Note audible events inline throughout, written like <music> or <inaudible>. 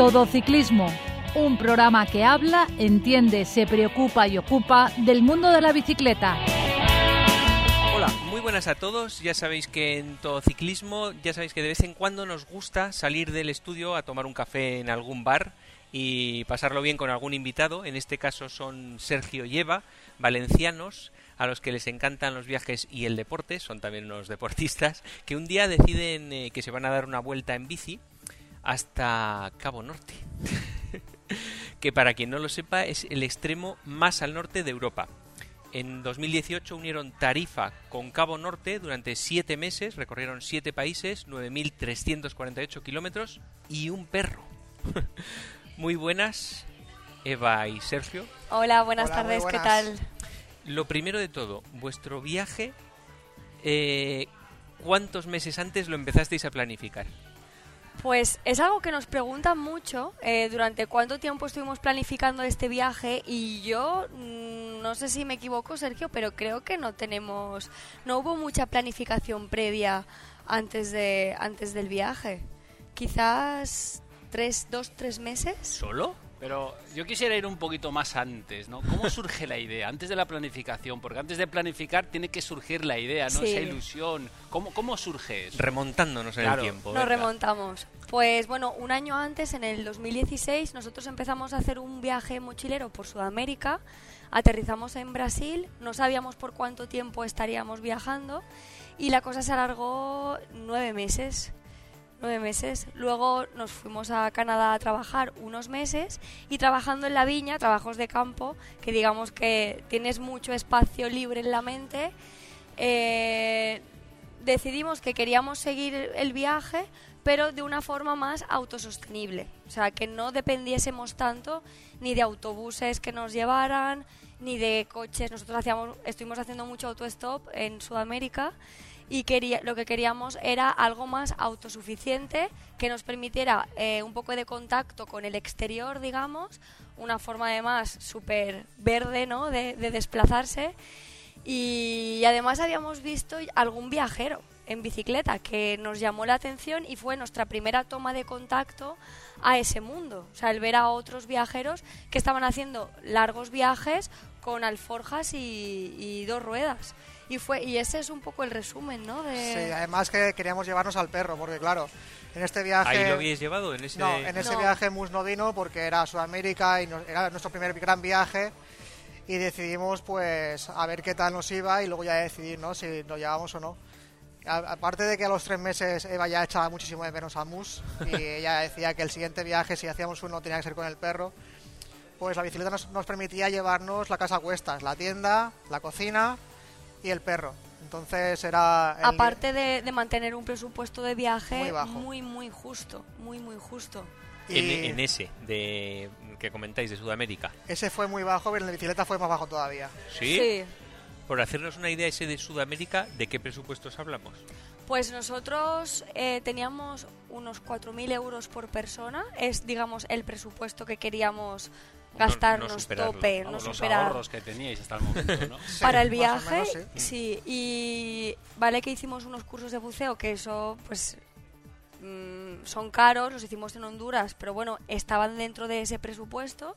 Todo Ciclismo, un programa que habla, entiende, se preocupa y ocupa del mundo de la bicicleta. Hola, muy buenas a todos. Ya sabéis que en todo ciclismo, ya sabéis que de vez en cuando nos gusta salir del estudio a tomar un café en algún bar y pasarlo bien con algún invitado. En este caso son Sergio y Eva, valencianos, a los que les encantan los viajes y el deporte, son también unos deportistas, que un día deciden eh, que se van a dar una vuelta en bici hasta Cabo Norte. <laughs> que para quien no lo sepa es el extremo más al norte de Europa. En 2018 unieron Tarifa con Cabo Norte durante siete meses, recorrieron siete países, 9.348 kilómetros y un perro. <laughs> Muy buenas, Eva y Sergio. Hola, buenas Hola, tardes, ¿qué tal? Lo primero de todo, vuestro viaje, eh, ¿cuántos meses antes lo empezasteis a planificar? Pues es algo que nos preguntan mucho, eh, durante cuánto tiempo estuvimos planificando este viaje y yo mm, no sé si me equivoco, Sergio, pero creo que no tenemos, no hubo mucha planificación previa antes de antes del viaje. Quizás tres, dos, tres meses. ¿Solo? Pero yo quisiera ir un poquito más antes, ¿no? ¿Cómo <laughs> surge la idea? Antes de la planificación, porque antes de planificar tiene que surgir la idea, ¿no? Sí. Esa ilusión. ¿Cómo, cómo surge eso? Remontándonos en Claro. el tiempo. Nos remontamos. Pues bueno, un año antes, en el 2016, nosotros empezamos a hacer un viaje mochilero por Sudamérica. Aterrizamos en Brasil, no sabíamos por cuánto tiempo estaríamos viajando y la cosa se alargó nueve meses. Nueve meses. Luego nos fuimos a Canadá a trabajar unos meses y trabajando en la viña, trabajos de campo, que digamos que tienes mucho espacio libre en la mente. eh, decidimos que queríamos seguir el viaje, pero de una forma más autosostenible. O sea, que no dependiésemos tanto ni de autobuses que nos llevaran, ni de coches. Nosotros hacíamos, estuvimos haciendo mucho autostop en Sudamérica y lo que queríamos era algo más autosuficiente que nos permitiera eh, un poco de contacto con el exterior, digamos, una forma además súper verde ¿no? de, de desplazarse y además habíamos visto algún viajero en bicicleta que nos llamó la atención y fue nuestra primera toma de contacto a ese mundo. O sea, el ver a otros viajeros que estaban haciendo largos viajes con alforjas y dos ruedas. Y fue y ese es un poco el resumen, ¿no? De... Sí, además que queríamos llevarnos al perro, porque claro, en este viaje... ¿Ahí lo habíais llevado? En ese... No, en ese No. viaje Mus no vino porque era Sudamérica y nos- era nuestro primer gran viaje y decidimos pues a ver qué tal nos iba y luego ya decidir ¿no? si lo llevamos o no. A- aparte de que a los tres meses Eva ya echaba muchísimo de menos a Mus y <laughs> ella decía que el siguiente viaje si hacíamos uno tenía que ser con el perro, pues la bicicleta nos, nos permitía llevarnos la casa a cuestas, la tienda, la cocina y el perro. Entonces era... el- Aparte de, de mantener un presupuesto de viaje Muy bajo. muy, muy justo, muy, muy justo. En, y en ese de que comentáis de Sudamérica. ese fue muy bajo, pero en la bicicleta fue más bajo todavía. ¿Sí? Por hacernos una idea ese de Sudamérica, ¿de qué presupuestos hablamos? Pues nosotros eh, teníamos unos 4.000 euros por persona. Es, digamos, el presupuesto que queríamos gastarnos no tope, Vamos, no los superar. ahorros que teníais hasta el momento, ¿no? <laughs> Sí, para el viaje, menos, sí. sí. Y vale que hicimos unos cursos de buceo que eso, pues, mm, son caros, los hicimos en Honduras, pero bueno, estaban dentro de ese presupuesto.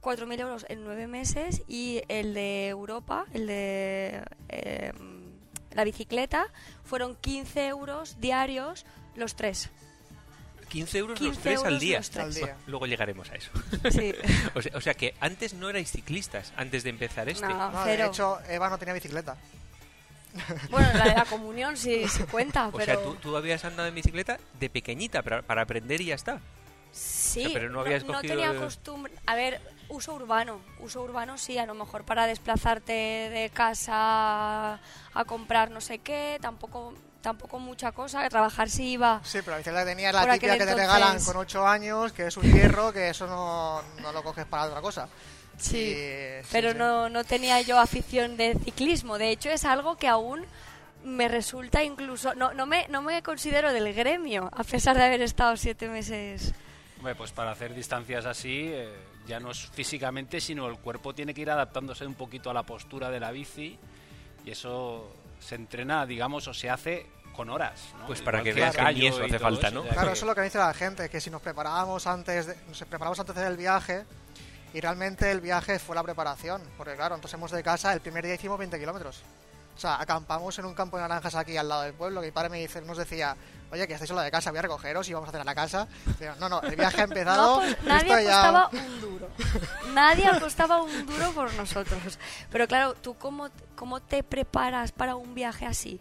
4.000 euros en nueve meses y el de Europa, el de eh, la bicicleta, fueron 15 euros diarios los tres. 15 euros los 15 tres al día. los tres. Al día. Bueno, luego llegaremos a eso. Sí. <laughs> o, sea, o sea que antes no erais ciclistas, antes de empezar este. No, No, cero. de hecho, Eva no tenía bicicleta. <laughs> Bueno, la de la comunión sí, cuenta, O pero... sea, tú, tú habías andado en bicicleta de pequeñita para, para aprender y ya está. Sí, O sea, pero no habías cogido tenía el- costumbre. A ver, uso urbano. Uso urbano sí, a lo mejor para desplazarte de casa a comprar no sé qué, tampoco tampoco mucha cosa. A trabajar sí iba. Sí, pero la bicicleta que tenía es la típica que te regalan con 8 años, que es un hierro, que eso no, no lo coges para otra cosa. Sí. Y, pero sí. No, no tenía yo afición de ciclismo. De hecho, es algo que aún me resulta incluso. No, no, me, no me considero del gremio, a pesar de haber estado siete meses. Hombre, pues para hacer distancias así, eh, ya no es físicamente, sino el cuerpo tiene que ir adaptándose un poquito a la postura de la bici y eso se entrena, digamos, o se hace con horas. ¿no? Pues para Igual que veas que ni eso hace falta, eso, ¿no? o sea Claro, que- eso es lo que dice la gente, que si nos preparábamos antes de, nos preparamos antes del viaje, y realmente el viaje fue la preparación, porque claro, entonces hemos de casa, el primer día hicimos 20 kilómetros. O sea, acampamos en un campo de naranjas aquí al lado del pueblo, que mi padre me dice, nos decía, oye, que estáis solo de casa, voy a recogeros y vamos a hacer a la casa. Digo, no, no, el viaje ha empezado, No, pues, nadie ya- apostaba <laughs> un duro. Nadie apostaba un duro por nosotros. Pero claro, ¿tú cómo, cómo te preparas para un viaje así?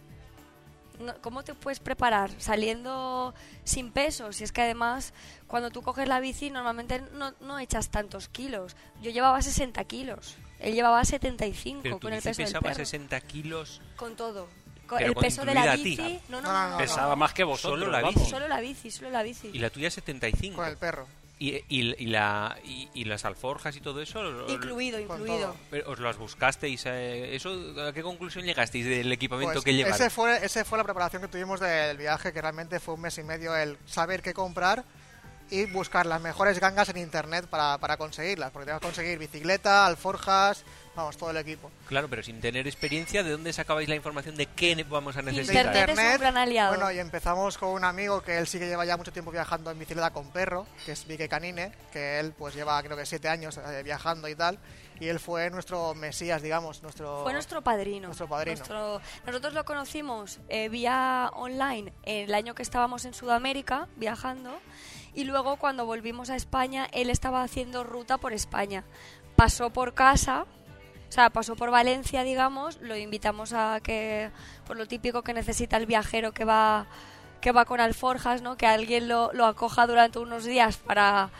¿Cómo te puedes preparar? Saliendo sin peso. Si es que además, cuando tú coges la bici, normalmente no, no echas tantos kilos. Yo llevaba 60 kilos. Él llevaba 75 Pero con el peso del pesaba perro. 60 kilos. Con todo. Con Pero el con- peso de la incluida a ti. bici. No, no, No, no, Pesaba más que vosotros. Solo la vamos. bici. Solo la bici, solo la bici. Y la tuya 75. con el perro. Y, y, y la, y, y las alforjas y todo eso. Incluido, incluido. ¿Os las buscasteis? eh, ¿Eso, ¿A qué conclusión llegasteis del equipamiento Pues que lleváis? ese fue, ese fue la preparación que tuvimos del viaje, que realmente fue un mes y medio el saber qué comprar y buscar las mejores gangas en internet para, para conseguirlas, porque tenemos que conseguir bicicleta, alforjas, vamos, todo el equipo. Claro, pero sin tener experiencia, ¿de dónde sacabais la información de qué vamos a necesitar? Internet es un gran aliado. Bueno, y empezamos con un amigo que él sí que lleva ya mucho tiempo viajando en bicicleta con perro, que es Vique Canine, que él pues lleva creo que siete años eh, viajando y tal, y él fue nuestro mesías, digamos, nuestro... Fue nuestro padrino. Nuestro padrino. Nuestro- Nosotros lo conocimos eh, vía online el año que estábamos en Sudamérica viajando y luego cuando volvimos a España él estaba haciendo ruta por España. Pasó por casa, o sea, pasó por Valencia, digamos, lo invitamos a que, por lo típico que necesita el viajero que va que va con alforjas, ¿no? Que alguien lo, lo acoja durante unos días para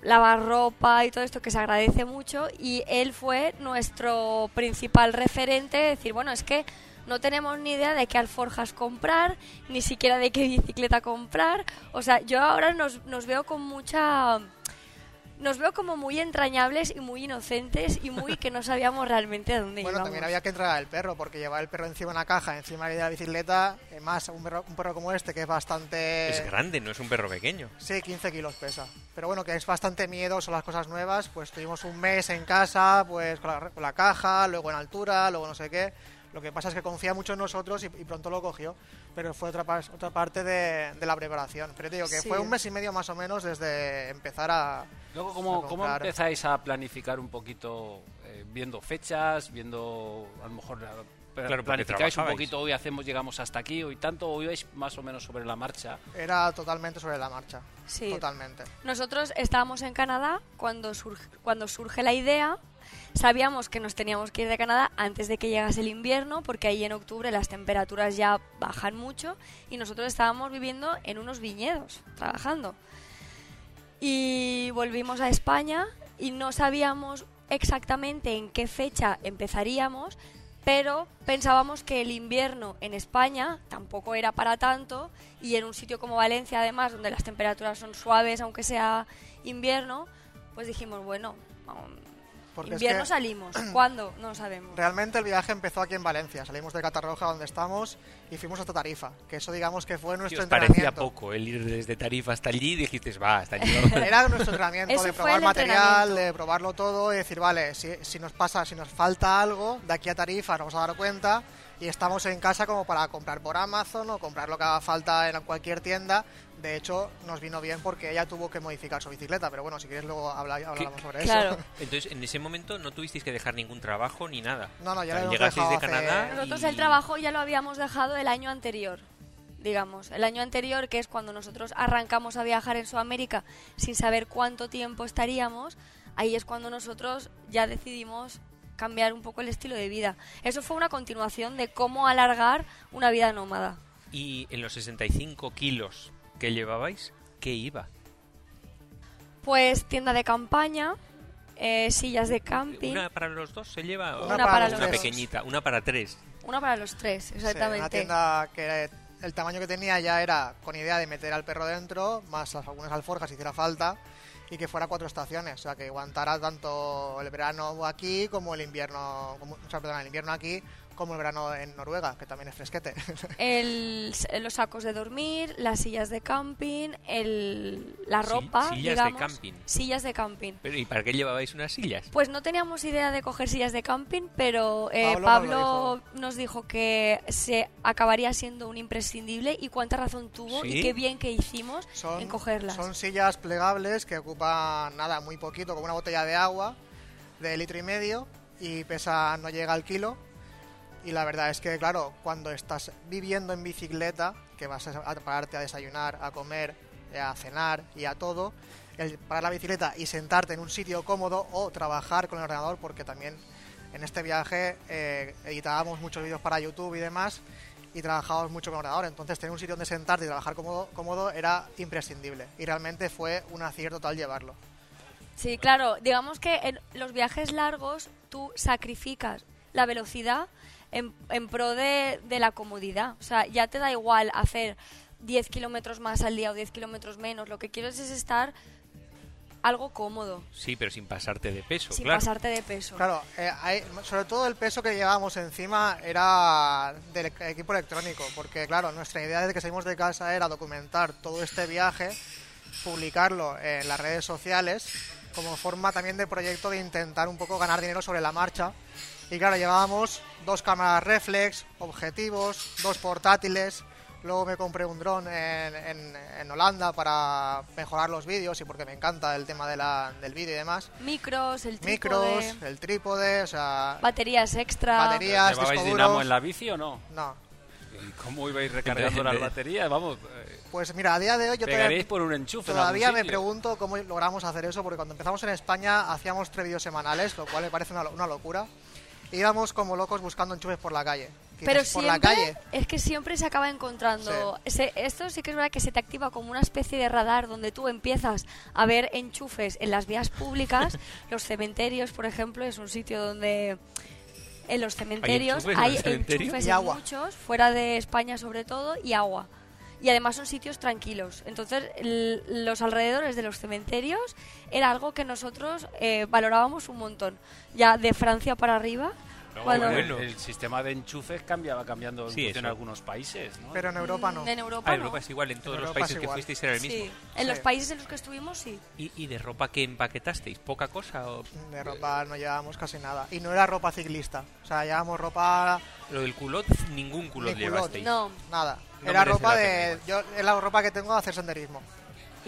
lavar ropa y todo esto que se agradece mucho y él fue nuestro principal referente de decir, bueno, es que no tenemos ni idea de qué alforjas comprar, ni siquiera de qué bicicleta comprar. O sea, yo ahora nos, nos veo con mucha... Nos veo como muy entrañables y muy inocentes y muy que no sabíamos realmente a dónde Bueno, íbamos. también había que entrar al perro, porque llevar el perro encima de una caja, encima de la bicicleta, más un perro, un perro como este, que es bastante... Es grande, no es un perro pequeño. Sí, 15 kilos pesa. Pero bueno, que es bastante miedoso las cosas nuevas, pues tuvimos un mes en casa, pues con la, con la caja, luego en altura, luego no sé qué. Lo que pasa es que confía mucho en nosotros y, y pronto lo cogió, pero fue otra, otra parte de, de la preparación. Pero te digo que Sí. fue un mes y medio más o menos desde empezar a... Luego, ¿cómo, a cómo empezáis a planificar un poquito, eh, viendo fechas, viendo, a lo mejor, la- Claro, planificáis un poquito, hoy hacemos, llegamos hasta aquí, hoy tanto, o ibais más o menos sobre la marcha? Era totalmente sobre la marcha. Sí. Totalmente. Nosotros estábamos en Canadá cuando, surge, cuando surge la idea. Sabíamos que nos teníamos que ir de Canadá antes de que llegase el invierno, porque ahí en octubre las temperaturas ya bajan mucho y nosotros estábamos viviendo en unos viñedos, trabajando. Y volvimos a España y no sabíamos exactamente en qué fecha empezaríamos, pero pensábamos que el invierno en España tampoco era para tanto y en un sitio como Valencia además donde las temperaturas son suaves aunque sea invierno pues dijimos bueno Porque es invierno que- salimos <clears throat> ¿cuándo? no sabemos Realmente el viaje empezó aquí en Valencia. Salimos de Catarroja, donde estamos, y fuimos hasta Tarifa, que eso digamos que fue nuestro os parecía entrenamiento. poco el ir desde Tarifa hasta allí y dijiste, va, hasta allí. <laughs> no". Era nuestro entrenamiento de fue probar el material, entrenamiento. de probarlo todo y decir, vale, si, si nos pasa, si nos falta algo, de aquí a Tarifa nos vamos a dar cuenta y estamos en casa como para comprar por Amazon o comprar lo que haga falta en cualquier tienda. De hecho, nos vino bien porque ella tuvo que modificar su bicicleta, pero bueno, si quieres luego habla- hablamos sobre claro eso. <laughs> Entonces, en ese momento no tuvisteis que dejar ningún trabajo ni nada. No, no, ya O sea, lo llegasteis de dejado hace- Canadá nosotros y- el trabajo ya lo habíamos dejado el año anterior digamos el año anterior que es cuando nosotros arrancamos a viajar en Sudamérica sin saber cuánto tiempo estaríamos ahí es cuando nosotros ya decidimos cambiar un poco el estilo de vida eso fue una continuación de cómo alargar una vida nómada Y en los 65 kilos que llevabais, ¿qué iba? Pues tienda de campaña, eh, sillas de camping, ¿Una una, para los dos se lleva? o Una para una los dos. pequeñita, una para tres. para los tres, Sí, exactamente. una tienda que el tamaño que tenía ya era con idea de meter al perro dentro, más algunas alforjas si hiciera falta, y que fuera cuatro estaciones, o sea, que aguantara tanto el verano aquí como el invierno, como, o sea, perdón, el invierno aquí como el verano en Noruega, que también es fresquete. <laughs> El, los sacos de dormir, las sillas de camping, el, la Sí, ropa, sillas de camping. sillas de camping. Pero ¿y para qué llevabais unas sillas? Pues no teníamos idea de coger sillas de camping, pero eh, Pablo nos dijo que se acabaría siendo un imprescindible y cuánta razón tuvo ¿Sí? y qué bien que hicimos Son, en cogerlas. son sillas plegables que ocupan nada, muy poquito, como una botella de agua de litro y medio y pesa, no llega al kilo. Y la verdad es que, claro, cuando estás viviendo en bicicleta, que vas a pararte a desayunar, a comer, eh, a cenar y a todo, el parar la bicicleta y sentarte en un sitio cómodo o trabajar con el ordenador, porque también en este viaje eh, editábamos muchos vídeos para YouTube y demás y trabajábamos mucho con el ordenador, entonces tener un sitio donde sentarte y trabajar cómodo, cómodo era imprescindible y realmente fue un acierto total llevarlo. Sí, claro, digamos que en los viajes largos tú sacrificas la velocidad en, en pro de, de la comodidad. O sea, ya te da igual hacer 10 kilómetros más al día o 10 kilómetros menos. Lo que quieres es estar algo cómodo, Sí, pero sin pasarte de peso, sin claro. pasarte de peso. Claro, eh, hay- sobre todo el peso que llevábamos encima era del e- equipo electrónico, porque claro, nuestra idea desde que salimos de casa era documentar todo este viaje, publicarlo en las redes sociales, como forma también de proyecto de intentar un poco ganar dinero sobre la marcha. Y claro, llevábamos dos cámaras reflex, objetivos, dos portátiles. Luego me compré un dron en, en- en Holanda para mejorar los vídeos y porque me encanta el tema de la- del vídeo y demás. Micros, el Micros, trípode, el trípode, o sea, baterías extra. baterías, ¿Llevabais dinamo en la bici o no? No. ¿Y cómo ibais recargando las baterías? Vamos, eh, Pues mira, a día de hoy yo todavía, por un enchufe en todavía me pregunto cómo logramos hacer eso, porque cuando empezamos en España hacíamos tres vídeos semanales, lo cual me parece una, una locura. Íbamos como locos buscando enchufes por la calle. Pero por siempre, la calle. es que siempre se acaba encontrando. Se- esto sí que es verdad que se te activa como una especie de radar donde tú empiezas a ver enchufes en las vías públicas. <laughs> los cementerios, por ejemplo, es un sitio donde en los cementerios enchufes en hay los cementerios? enchufes Y en agua. muchos, fuera de España sobre todo, y agua. Y además son sitios tranquilos. Entonces, los alrededores de los cementerios era algo que nosotros eh, valorábamos un montón. Ya de Francia para arriba. Luego, el, Bueno. el sistema de enchufes cambia, va cambiando en Sí, en algunos países, ¿no? Pero en Europa no. En Europa Ah, no. Europa es igual, en todos En los Europa países es que fuisteis era el Sí, mismo. en los países en los que estuvimos sí. ¿Y, y de ropa que empaquetasteis? ¿Poca cosa? O De ropa no llevábamos casi nada. Y no era ropa ciclista. O sea, llevábamos ropa lo del culot, ningún culot Ni culot. llevasteis. No. nada. No era ropa de. Yo, es la ropa que tengo de hacer senderismo.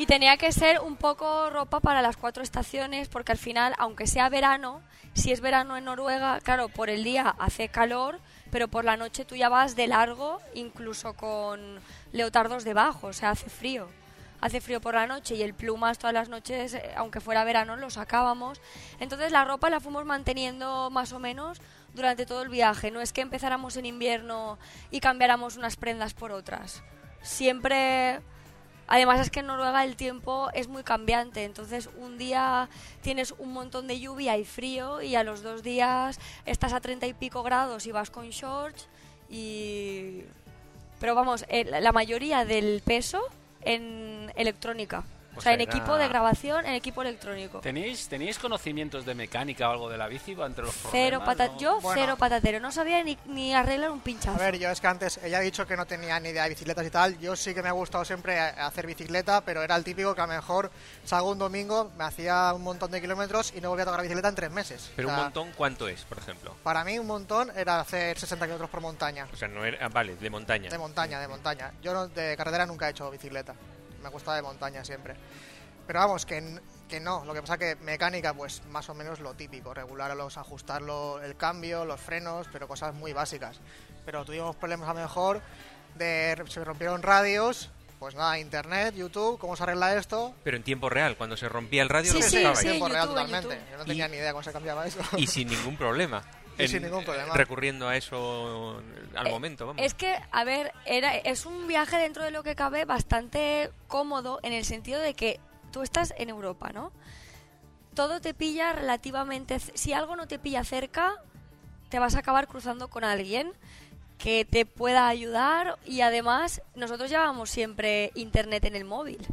Y tenía que ser un poco ropa para las cuatro estaciones, porque al final, aunque sea verano, si es verano en Noruega, claro, por el día hace calor, pero por la noche tú ya vas de largo, incluso con leotardos debajo, o sea, hace frío. Hace frío por la noche y el plumas todas las noches, eh, aunque fuera verano, lo sacábamos. Entonces la ropa la fuimos manteniendo más o menos durante todo el viaje. No es que empezáramos en invierno y cambiáramos unas prendas por otras. Siempre Además es que en Noruega el tiempo es muy cambiante, entonces un día tienes un montón de lluvia y frío y a los dos días estás a treinta y pico grados y vas con shorts y... Pero vamos, el- la mayoría del peso en electrónica. O, O sea, en era- equipo de grabación, en equipo electrónico. ¿Teníais, ¿Teníais conocimientos de mecánica o algo de la bici entre los Cero pata- no? Yo Bueno. cero patatero, no sabía ni, ni arreglar un pinchazo. A ver, yo es que antes ella ha dicho que no tenía ni idea de bicicletas y tal. Yo sí que me ha gustado siempre hacer bicicleta, pero era el típico que a lo mejor salgo un domingo, me hacía un montón de kilómetros y no volvía a tocar bicicleta en tres meses. Pero O un montón, ¿cuánto es, por ejemplo? Para mí un montón era hacer 60 kilómetros por montaña. O sea, no era... ah, vale, de montaña. De montaña, de montaña. Yo no- de carretera nunca he hecho bicicleta. Me gusta de montaña siempre. Pero vamos, que, que no. Lo que pasa que mecánica, pues más o menos lo típico. Regularlos, ajustarlo, el cambio, los frenos, pero cosas muy básicas. Pero tuvimos problemas a lo mejor de... Se rompieron radios. Pues nada, internet, YouTube, ¿cómo se arregla esto? Pero en tiempo real, cuando se rompía el radio, Sí, lo sí, sí. en tiempo real YouTube, en totalmente. YouTube. Yo no Y- tenía ni idea cómo se cambiaba eso. Y sin ningún problema. Y sin ningún problema. Recurriendo a eso al Eh, momento, vamos. Es que, a ver, era, es un viaje dentro de lo que cabe bastante cómodo en el sentido de que tú estás en Europa, ¿no? Todo te pilla relativamente... Si algo no te pilla cerca, te vas a acabar cruzando con alguien que te pueda ayudar y además nosotros llevamos siempre internet en el móvil.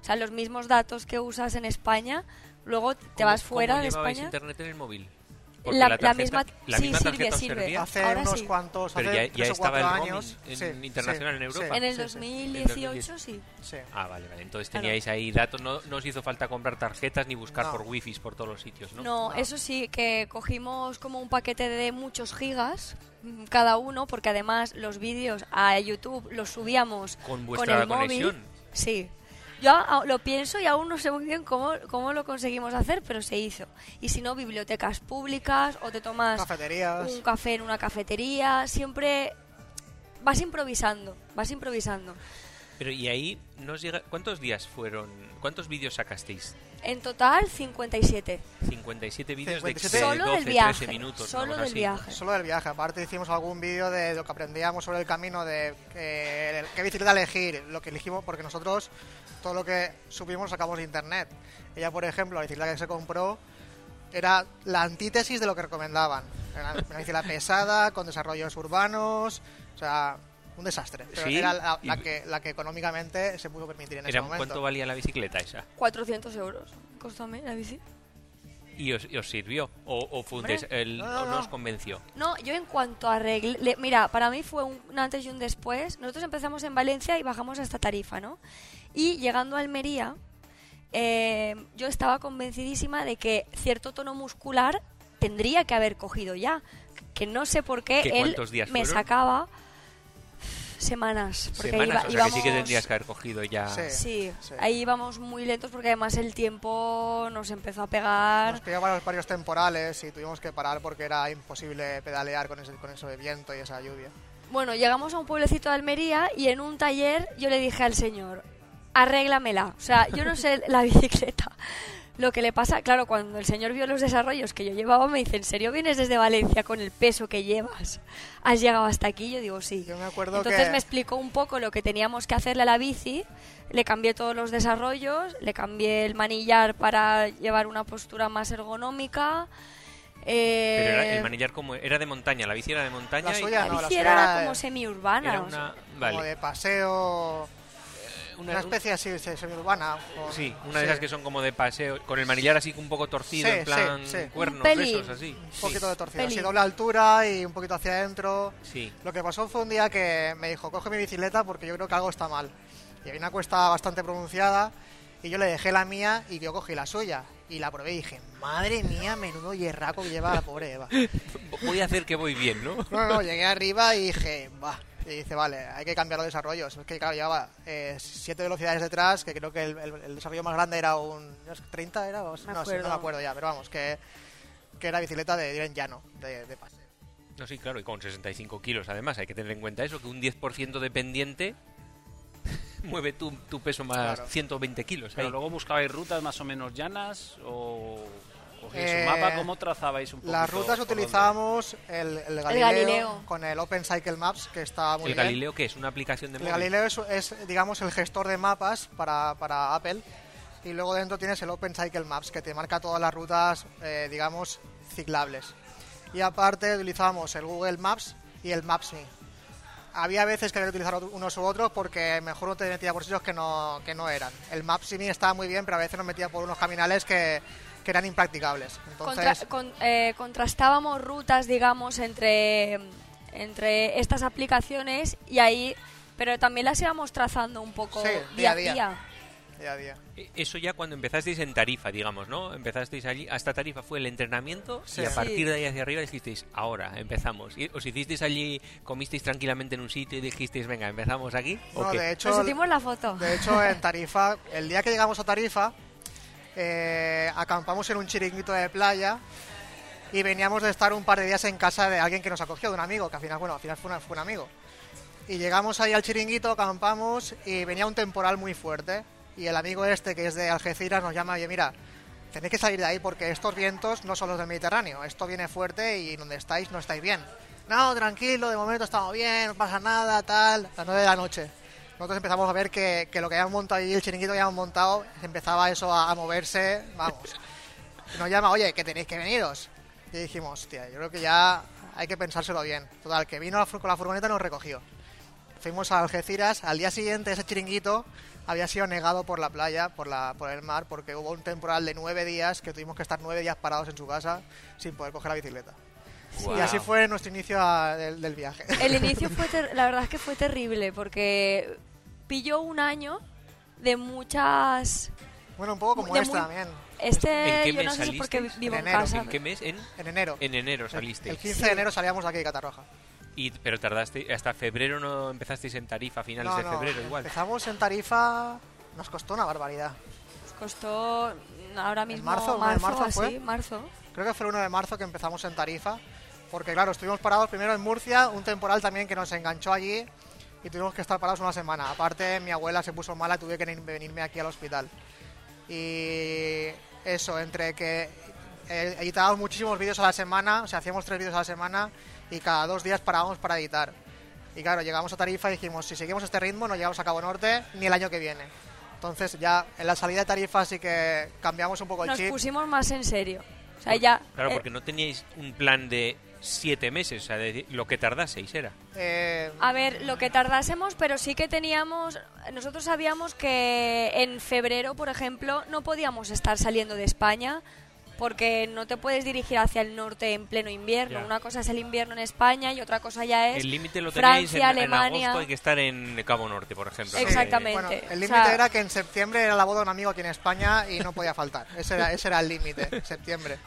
O sea, los mismos datos que usas en España, luego te ¿Cómo- vas fuera cómo de España. internet en el móvil? Porque La- la, la tarjeta, misma- la sí, misma sirve, tarjeta sirve. servía. Hace Ahora unos sí. cuantos, Pero hace ya- ya tres o estaba cuatro el años. en sí, internacional sí, en Europa. sí, En el sí, sí, 2018 sí. sí. Ah, vale, vale. Entonces Claro. teníais ahí datos, no, no os hizo falta comprar tarjetas ni buscar No. por wifi por todos los sitios, ¿no? No, eso sí, que cogimos como un paquete de muchos gigas mm, cada uno, porque además los vídeos a YouTube los subíamos Con vuestra el móvil. conexión. Sí. Yo lo pienso y aún no sé muy bien cómo, cómo lo conseguimos hacer, pero se hizo. Y si no, bibliotecas públicas o te tomas Cafeterías. un café en una cafetería, siempre vas improvisando, vas improvisando. Pero y ahí nos llega... ¿Cuántos días fueron? ¿Cuántos vídeos sacasteis? En total, 57. 57 vídeos 57. de Solo 12, del viaje. 13 minutos. Solo del así. viaje. Solo del viaje. Aparte hicimos algún vídeo de lo que aprendíamos sobre el camino, de eh, qué bicicleta elegir, lo que elegimos, porque nosotros todo lo que subimos sacamos de internet. Ella, por ejemplo, la bicicleta que se compró era la antítesis de lo que recomendaban. Era una bicicleta <laughs> pesada, con desarrollos urbanos, o sea, un desastre. Pero Sí, era la, la y- que, la que económicamente se pudo permitir en ese momento. ¿Cuánto valía la bicicleta esa? 400 euros. Costó la bici. ¿Y os, y os sirvió? ¿O, o fue un des- el- No, no, o no no. os convenció? No, yo en cuanto a arregle... Mira, para mí fue un, un antes y un después. Nosotros empezamos en Valencia y bajamos hasta Tarifa, ¿no? Y llegando a Almería, eh, yo estaba convencidísima de que cierto tono muscular tendría que haber cogido ya. Que no sé por qué ¿Qué él días me fueron? sacaba semanas. Porque Semanas, iba- o sea que sí que íbamos- tendrías que haber cogido ya... Sí. Sí, Sí. ahí íbamos muy lentos porque además el tiempo nos empezó a pegar. Nos pilló varios, varios temporales y tuvimos que parar porque era imposible pedalear con, ese, con eso de viento y esa lluvia. Bueno, llegamos a un pueblecito de Almería y en un taller yo le dije al señor, arréglamela. O sea, yo no sé la <laughs> bicicleta. Lo que le pasa, claro, cuando el señor vio los desarrollos que yo llevaba, me dice, ¿en serio vienes desde Valencia con el peso que llevas? ¿Has llegado hasta aquí? Yo digo, sí. Yo me acuerdo Entonces que... me explicó un poco lo que teníamos que hacerle a la bici, le cambié todos los desarrollos, le cambié el manillar para llevar una postura más ergonómica. eh, Pero era, el manillar como era de montaña, la bici era de montaña La suya la no, la bici suya era como semiurbana. era o sea. una como de paseo, una, una especie así de semiurbana. con- sí, una de sí, esas que son como de paseo con el manillar así un poco torcido Sí, en plan sí, sí. cuernos Un de esos así. Un poquito de torcido, así doble altura y un poquito hacia adentro. Sí. Lo que pasó fue un día que me dijo, coge mi bicicleta porque yo creo que algo está mal. Y había una cuesta bastante pronunciada y yo le dejé la mía y yo cogí la suya. Y la probé y dije, madre mía, menudo hierraco que lleva la pobre Eva. <laughs> Voy a hacer que voy bien, ¿no? No, no, no, llegué arriba y dije, va. Y dice, vale, hay que cambiar los desarrollos. Es que, claro, llevaba eh, siete velocidades detrás, que creo que el, el- el desarrollo más grande era un... ¿no es 30 era? O- Me no, sé, no me acuerdo ya, pero vamos, que, que era bicicleta de ir en llano, de, de paseo. No, sí, claro, y con 65 kilos además, hay que tener en cuenta eso, que un 10% de pendiente mueve tu, tu peso más Claro. 120 kilos. Pero ahí. luego buscabais rutas más o menos llanas o cogíais Eh, un mapa, ¿cómo trazabais un poco? Las rutas utilizábamos el, el Galileo, Galileo. con el Open Cycle Maps, que está muy ¿El bien. Galileo qué es? ¿Una aplicación de El móvil? Galileo es, es, digamos, el gestor de mapas para, para Apple. Y luego dentro tienes el Open Cycle Maps, que te marca todas las rutas, eh, digamos, ciclables. Y aparte utilizamos el Google Maps y el Maps.me. Había veces que había que utilizar unos u otros porque mejor no te metía por sitios que no, que no eran. El Maps.me estaba muy bien, pero a veces nos metía por unos caminales que, que eran impracticables. Contra- Entonces, con- eh, contrastábamos rutas, digamos, entre, entre estas aplicaciones y ahí, pero también las íbamos trazando un poco Sí, día a día día. día. a día. E- Eso ya cuando empezasteis en Tarifa, digamos, ¿no? Empezasteis allí, hasta Tarifa fue el entrenamiento Sí. y a partir de ahí hacia arriba dijisteis, ahora, empezamos. Y ¿Os hicisteis allí, comisteis tranquilamente en un sitio y dijisteis, venga, empezamos aquí? ¿O No, qué? de hecho, Nos hicimos la foto. De hecho, en Tarifa, el día que llegamos a Tarifa, eh, acampamos en un chiringuito de playa y veníamos de estar un par de días en casa de alguien que nos acogió, de un amigo, que al final, bueno, al final fue, una- fue un amigo. Y llegamos ahí al chiringuito, acampamos y venía un temporal muy fuerte. Y el amigo este, que es de Algeciras, nos llama, oye, mira, tenéis que salir de ahí porque estos vientos no son los del Mediterráneo. Esto viene fuerte y donde estáis no estáis bien. No, tranquilo, de momento estamos bien, no pasa nada, tal. A las 9 de la noche. Nosotros empezamos a ver que, que lo que habíamos montado ahí, el chiringuito que habíamos montado, empezaba eso a, moverse, vamos. Nos llama, oye, que tenéis que veniros. Y dijimos, hostia, yo creo que ya hay que pensárselo bien. Total, que vino con la furgoneta y nos recogió. Fuimos a Algeciras, al día siguiente ese chiringuito había sido negado por la playa, por, la, por el mar, porque hubo un temporal de nueve días que tuvimos que estar nueve días parados en su casa sin poder coger la bicicleta. Guau. Y así fue nuestro inicio a- del, del viaje. El <laughs> inicio fue, ter- la verdad es que fue terrible porque pilló un año de muchas... Bueno, un poco como de este muy- también, Este, ¿En qué yo mes no sé si porque salisteis? vivo En en, enero. casa. ¿En qué mes? En, en enero. en enero El- saliste. El 15 Sí. de enero salíamos de aquí de Catarroja. Y, pero tardaste, hasta febrero no empezasteis en Tarifa, a finales No, de no, febrero igual. Empezamos en Tarifa, nos costó una barbaridad. Nos costó ahora mismo marzo? ¿No, en marzo así, fue? marzo. Creo que fue el 1 de marzo que empezamos en Tarifa, porque claro, estuvimos parados primero en Murcia, un temporal también que nos enganchó allí y tuvimos que estar parados una semana. Aparte, mi abuela se puso mala y tuve que venirme aquí al hospital. Y eso, entre que eh, editábamos muchísimos vídeos a la semana, o sea, hacíamos tres vídeos a la semana y cada dos días parábamos para editar. Y claro, llegamos a Tarifa y dijimos, si seguimos este ritmo no llegamos a Cabo Norte ni el año que viene. Entonces ya en la salida de Tarifa sí que cambiamos un poco el Nos chip. pusimos más en serio. O sea, ya... Claro, eh, porque no teníais un plan de siete meses, o sea, de lo que tardaseis era. Eh, A ver, lo que tardásemos, pero sí que teníamos, nosotros sabíamos que en febrero, por ejemplo, no podíamos estar saliendo de España porque no te puedes dirigir hacia el norte en pleno invierno. Ya. Una cosa es el invierno en España y otra cosa ya es El límite lo teníais Francia, en, en Alemania. agosto, hay que estar en Cabo Norte, por ejemplo. Sí. Exactamente. Bueno, el o límite sea- era que en septiembre era la boda de un amigo aquí en España y no podía faltar. Ese era, ese era el límite, septiembre.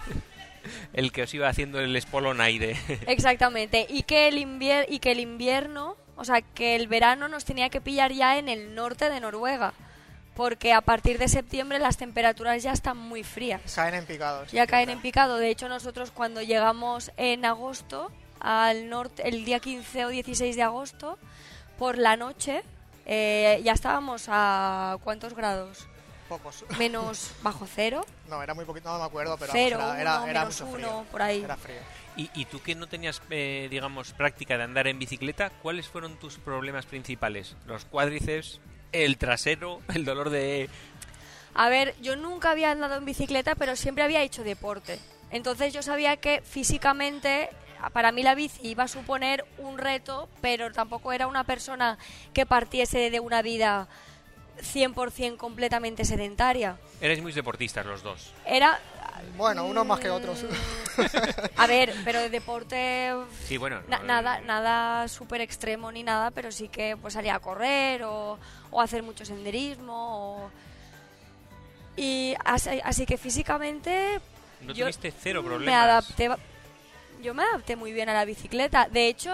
El que os iba haciendo el espolón aire. <laughs> Exactamente. Y que el invier y que el invierno, o sea, que el verano nos tenía que pillar ya en el norte de Noruega, porque a partir de septiembre las temperaturas ya están muy frías. Caen en picados. Ya caen en picado. De hecho, nosotros cuando llegamos en agosto al norte, el día 15 o 16 de agosto, por la noche, eh, ya estábamos a ¿cuántos grados? Pocos. Menos bajo cero, No, era muy poquito, no me acuerdo, pero cero, vamos, era, uno, era, era menos mucho uno, frío. por ahí. Era frío. Y, y tú que no tenías, eh, digamos, práctica de andar en bicicleta, ¿cuáles fueron tus problemas principales? ¿Los cuádriceps? ¿El trasero? ¿El dolor de...? A ver, yo nunca había andado en bicicleta, pero siempre había hecho deporte. Entonces yo sabía que físicamente para mí la bici iba a suponer un reto, pero tampoco era una persona que partiese de una vida 100% completamente sedentaria. Erais muy deportistas los dos. Era... Bueno, unos más que otros. Mm, A ver, pero de deporte... Sí, bueno. na- no, nada eh, nada súper extremo ni nada, pero sí que pues salía a correr o, o hacer mucho senderismo. o- Y así, así que físicamente No yo tuviste cero me problemas. adapté, ba- yo me adapté muy bien a la bicicleta. De hecho,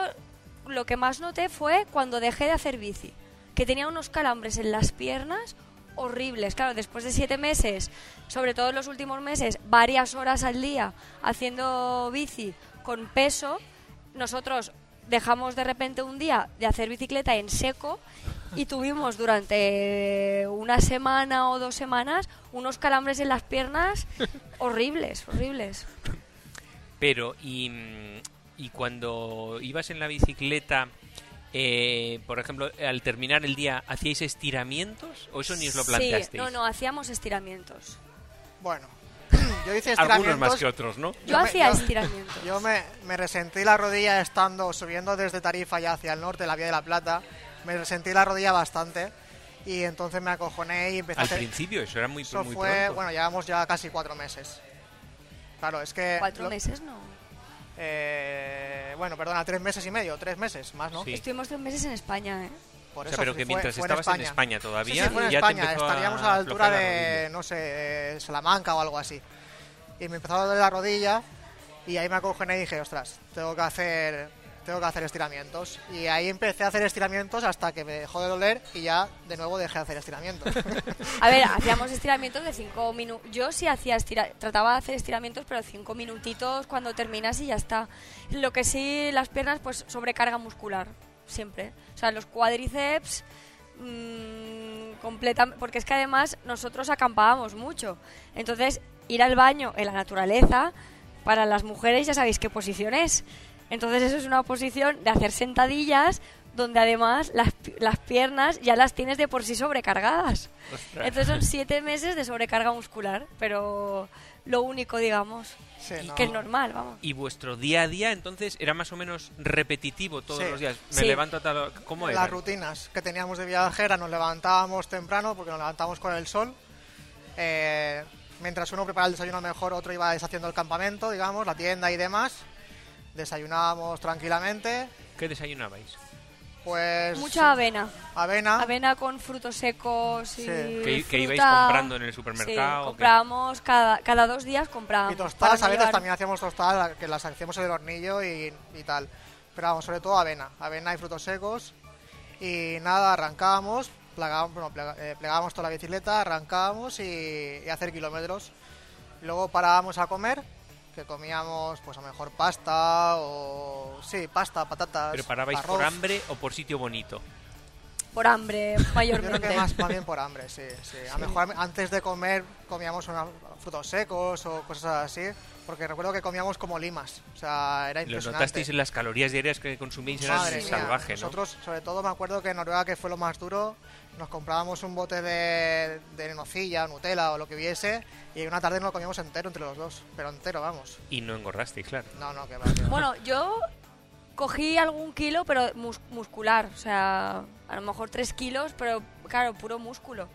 lo que más noté fue cuando dejé de hacer bici, que tenía unos calambres en las piernas horribles. Claro, después de siete meses, sobre todo en los últimos meses, varias horas al día haciendo bici con peso, nosotros dejamos de repente un día de hacer bicicleta en seco y tuvimos durante una semana o dos semanas unos calambres en las piernas horribles, horribles. Pero, y, y cuando ibas en la bicicleta, eh, por ejemplo, al terminar el día, ¿hacíais estiramientos? ¿O eso ni os lo planteasteis? Sí, no, no, hacíamos estiramientos. Bueno, <clears throat> yo hice estiramientos. Algunos más que otros, ¿no? Yo, me- hacía yo- estiramientos. Yo me, me resentí la rodilla estando subiendo desde Tarifa ya hacia el norte, la Vía de la Plata. Me resentí la rodilla bastante y entonces me acojoné y empecé a Al hacer... principio, eso era muy, Eso muy fue, pronto. bueno, llevamos ya casi cuatro meses. Claro, es que... Cuatro lo- meses, no. Eh, bueno, perdona, tres meses y medio, tres meses más, ¿no? Sí. Estuvimos tres meses en España, ¿eh? Por O sea, eso, pero que mientras fue estabas en España, todavía, Sí, sí, fue en ya España, estaríamos a la altura la de, no sé, de Salamanca o algo así. Y me empezó a doler la rodilla y ahí me acogené y dije, ostras, tengo que hacer tengo que hacer estiramientos. Y ahí empecé a hacer estiramientos hasta que me dejó de doler y ya de nuevo dejé de hacer estiramientos. <laughs> A ver, hacíamos estiramientos de cinco minutos. Yo sí hacía estira trataba de hacer estiramientos, pero cinco minutitos cuando terminas y ya está. Lo que sí, las piernas, pues sobrecarga muscular, siempre. O sea, los cuádriceps, mmm, completamente. Porque es que además nosotros acampábamos mucho. Entonces, ir al baño en la naturaleza, para las mujeres ya sabéis qué posición es. Entonces, eso es una posición de hacer sentadillas, donde además las, las piernas ya las tienes de por sí sobrecargadas. Ostras. Entonces son siete meses de sobrecarga muscular, pero lo único, digamos, Sí, no. que es normal, vamos. Y vuestro día a día, entonces, era más o menos repetitivo todos Sí. los días. Me Sí. levanto a tal... ¿Cómo era? Las rutinas que teníamos de viajera, nos levantábamos temprano porque nos levantábamos con el sol. Eh, mientras uno preparaba el desayuno mejor, otro iba deshaciendo el campamento, digamos, la tienda y demás. Desayunábamos tranquilamente. ¿Qué desayunabais? Pues Mucha avena. avena, Avena con frutos secos y Sí. ¿Que, que ibais comprando en el Sí, supermercado? qué? comprábamos cada, cada dos días comprábamos. y tostadas, a veces también hacíamos tostadas, que las hacíamos en el hornillo y, y tal. Pero vamos, sobre todo avena, avena y frutos secos. Y nada, arrancábamos, plegábamos, bueno, plega- eh, plegábamos toda la bicicleta, arrancábamos y, y hacer kilómetros. Luego parábamos a comer, que comíamos pues a lo mejor pasta o... Sí, pasta, patatas, ¿Pero parabais arroz. por hambre o por sitio bonito? Por hambre, <laughs> Yo creo mayormente. que más, más bien por hambre, sí, sí. A lo mejor antes de comer comíamos unos frutos secos o cosas así, porque recuerdo que comíamos como limas, o sea, era Lo impresionante. notasteis en las calorías diarias que consumíais, era Madre mía, salvaje, ¿no? Nosotros, sobre todo, me acuerdo que en Noruega, que fue lo más duro, nos comprábamos un bote de, de nocilla, Nutella o lo que hubiese, y una tarde nos lo comíamos entero entre los dos, pero entero, vamos. Y no engordasteis, claro. No, no, que va. que va. Bueno, yo cogí algún kilo, pero mus- muscular. O sea, a lo mejor tres kilos, pero claro, puro músculo.